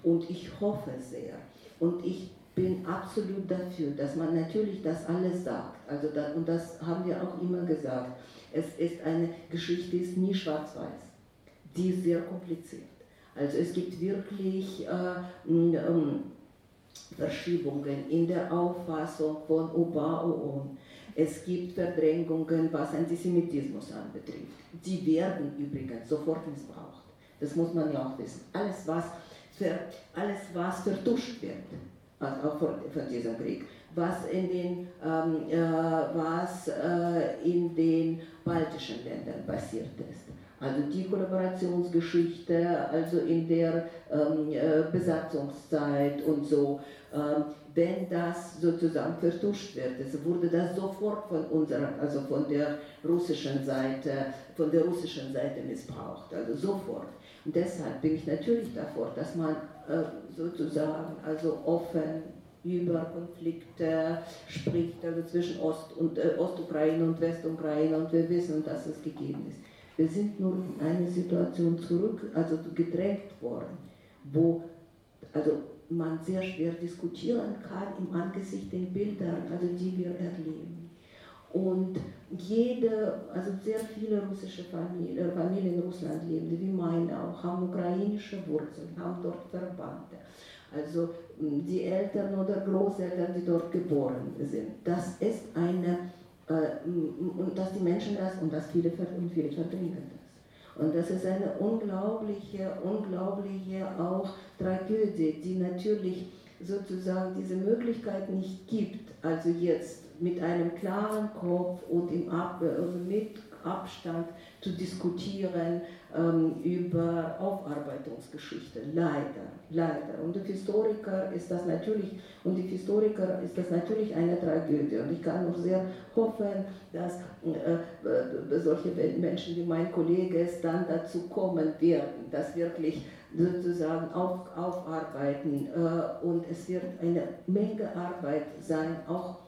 Und ich hoffe sehr und ich bin absolut dafür, dass man natürlich das alles sagt. Also da, und das haben wir auch immer gesagt. Es ist eine Geschichte, die ist nie schwarz-weiß. Die ist sehr kompliziert. Also es gibt wirklich äh, ähm, Verschiebungen in der Auffassung von Obao. Es gibt Verdrängungen, was Antisemitismus anbetrifft. Die werden übrigens sofort missbraucht. Das muss man ja auch wissen. Alles, was, für, alles, was vertuscht wird, also auch von, von diesem Krieg, was in den, ähm, äh, was, äh, in den baltischen Ländern passiert ist also die Kollaborationsgeschichte, also in der ähm, äh, Besatzungszeit und so, ähm, wenn das sozusagen vertuscht wird, es wurde das sofort von unserer, also von der russischen Seite, von der russischen Seite missbraucht, also sofort. Und deshalb bin ich natürlich davor, dass man äh, sozusagen also offen über Konflikte spricht, also zwischen Ost- und äh, Ostukraine und Westukraine und wir wissen, dass es gegeben ist. Wir sind nur in eine Situation zurück, also gedrängt worden, wo also man sehr schwer diskutieren kann im Angesicht den Bildern, also die wir erleben. Und jede, also sehr viele russische Familien, Familien in Russland leben, wie meine auch, haben ukrainische Wurzeln, haben dort Verwandte. Also die Eltern oder Großeltern, die dort geboren sind. Das ist eine äh, und dass die Menschen das und dass viele, und viele verdrängen das. Und das ist eine unglaubliche, unglaubliche auch Tragödie, die natürlich sozusagen diese Möglichkeit nicht gibt, also jetzt mit einem klaren Kopf und im Ab mit Abstand zu diskutieren ähm, über Aufarbeitungsgeschichte. Leider, leider. Und für Historiker ist das natürlich, und die Historiker ist das natürlich eine Tragödie. Und ich kann nur sehr hoffen, dass äh, äh, solche Menschen wie mein Kollege es dann dazu kommen werden, dass wirklich sozusagen auf, aufarbeiten. Äh, und es wird eine Menge Arbeit sein, auch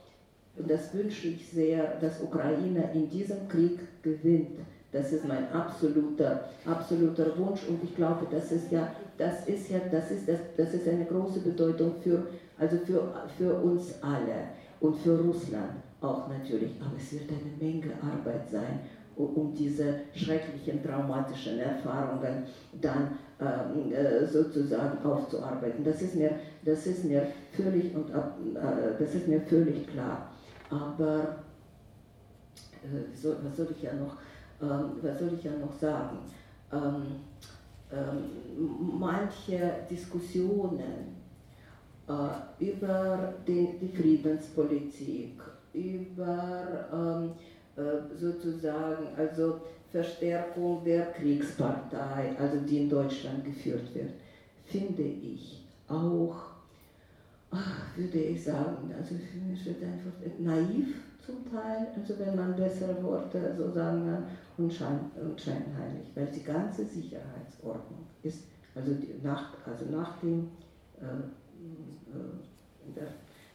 und das wünsche ich sehr, dass Ukraine in diesem Krieg gewinnt. Das ist mein absoluter, absoluter Wunsch und ich glaube, das ist ja, das ist ja, das ist, das, das ist eine große Bedeutung für, also für, für uns alle und für Russland auch natürlich. Aber es wird eine Menge Arbeit sein, um diese schrecklichen traumatischen Erfahrungen dann ähm, äh, sozusagen aufzuarbeiten. Das ist mir, das ist mir völlig und äh, das ist mir völlig klar. Aber äh, soll, was, soll ich ja noch, ähm, was soll ich ja noch sagen? Ähm, ähm, manche Diskussionen äh, über die, die, Friedenspolitik, über ähm, äh, sozusagen also Verstärkung der Kriegspartei, also die in Deutschland geführt wird, finde ich auch ach, würde ich sagen, also es wird einfach naiv zum Teil, also wenn man bessere Worte so sagen und, schein, und scheinheilig, weil die ganze Sicherheitsordnung ist, also, nach, also nach dem, äh, äh,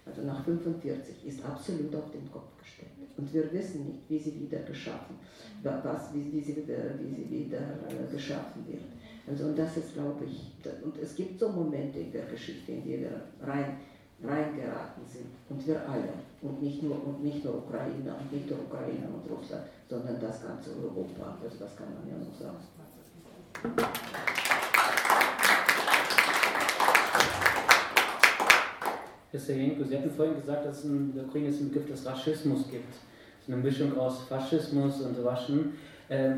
also nach 45 ist absolut auf den Kopf gestellt. Und wir wissen nicht, wie sie wieder geschaffen, was, wie, wie sie wie sie wieder äh, geschaffen wird. Also und das ist, glaube ich, und es gibt so Momente in der Geschichte, in die wir rein, reingeraten sind. Und wir alle. Und nicht nur, und nicht nur Ukraine, und nicht nur Ukraine und Russland, sondern das ganze Europa. Also das kann man ja noch sagen. Herr Sergenko, Sie hatten vorhin gesagt, dass es in der Ukraine einen Begriff des Rassismus gibt. So eine Mischung aus Faschismus und Waschen. Ähm,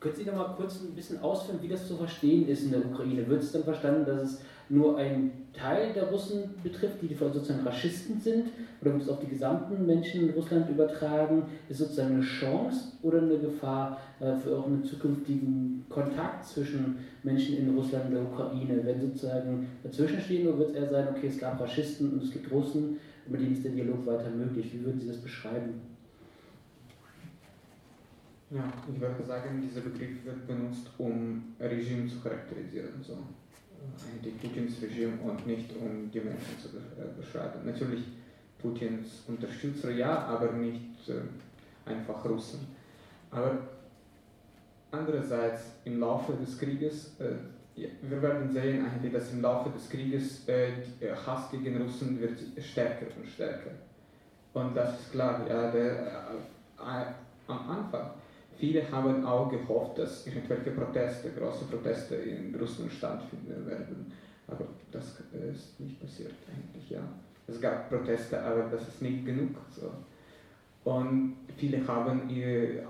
können Sie da mal kurz ein bisschen ausführen, wie das zu verstehen ist in der Ukraine? Wird es dann verstanden, dass es nur ein Teil der Russen betrifft, die sozusagen Raschisten sind? Oder wird es auf die gesamten Menschen in Russland übertragen? Ist sozusagen eine Chance oder eine Gefahr äh, für auch einen zukünftigen Kontakt zwischen Menschen in Russland und der Ukraine? Wenn sozusagen dazwischen stehen, oder wird es eher sein, okay, es gab Raschisten und es gibt Russen, mit denen ist der Dialog weiter möglich? Wie würden Sie das beschreiben? Ja, ich würde sagen, dieser Begriff wird benutzt, um Regime zu charakterisieren. So eigentlich Putins Regime und nicht um die Menschen zu äh, beschreiben. Natürlich Putins Unterstützer ja, aber nicht äh, einfach Russen. Aber andererseits im Laufe des Krieges, äh, wir werden sehen eigentlich, dass im Laufe des Krieges äh, der Hass gegen Russen wird stärker und stärker. Und das ist klar, ja, der, äh, am Anfang Viele haben auch gehofft, dass irgendwelche Proteste, große Proteste in Russland stattfinden werden. Aber das ist nicht passiert eigentlich, ja. Es gab Proteste, aber das ist nicht genug. So. Und viele haben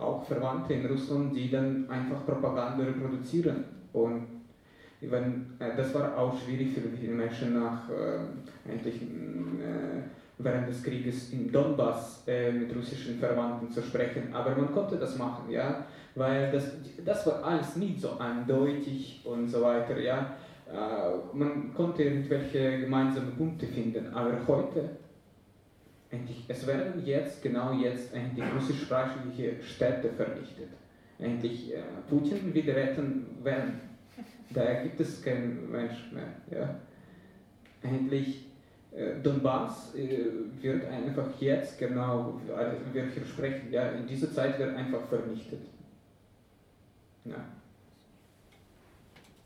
auch Verwandte in Russland, die dann einfach Propaganda reproduzieren. Und wenn, äh, das war auch schwierig für viele Menschen nach äh, eigentlich äh, während des Krieges in Donbass äh, mit russischen Verwandten zu sprechen. Aber man konnte das machen, ja, weil das, das war alles nicht so eindeutig und so weiter, ja. Äh, man konnte irgendwelche gemeinsame Punkte finden, aber heute, eigentlich, es werden jetzt, genau jetzt, eigentlich russischsprachige Städte vernichtet. Eigentlich, äh, Putin wieder retten werden. Da gibt es keinen Mensch mehr, ja. Endlich Donbass äh, wird einfach jetzt genau, wir sprechen, ja, in dieser Zeit wird einfach vernichtet. Ja.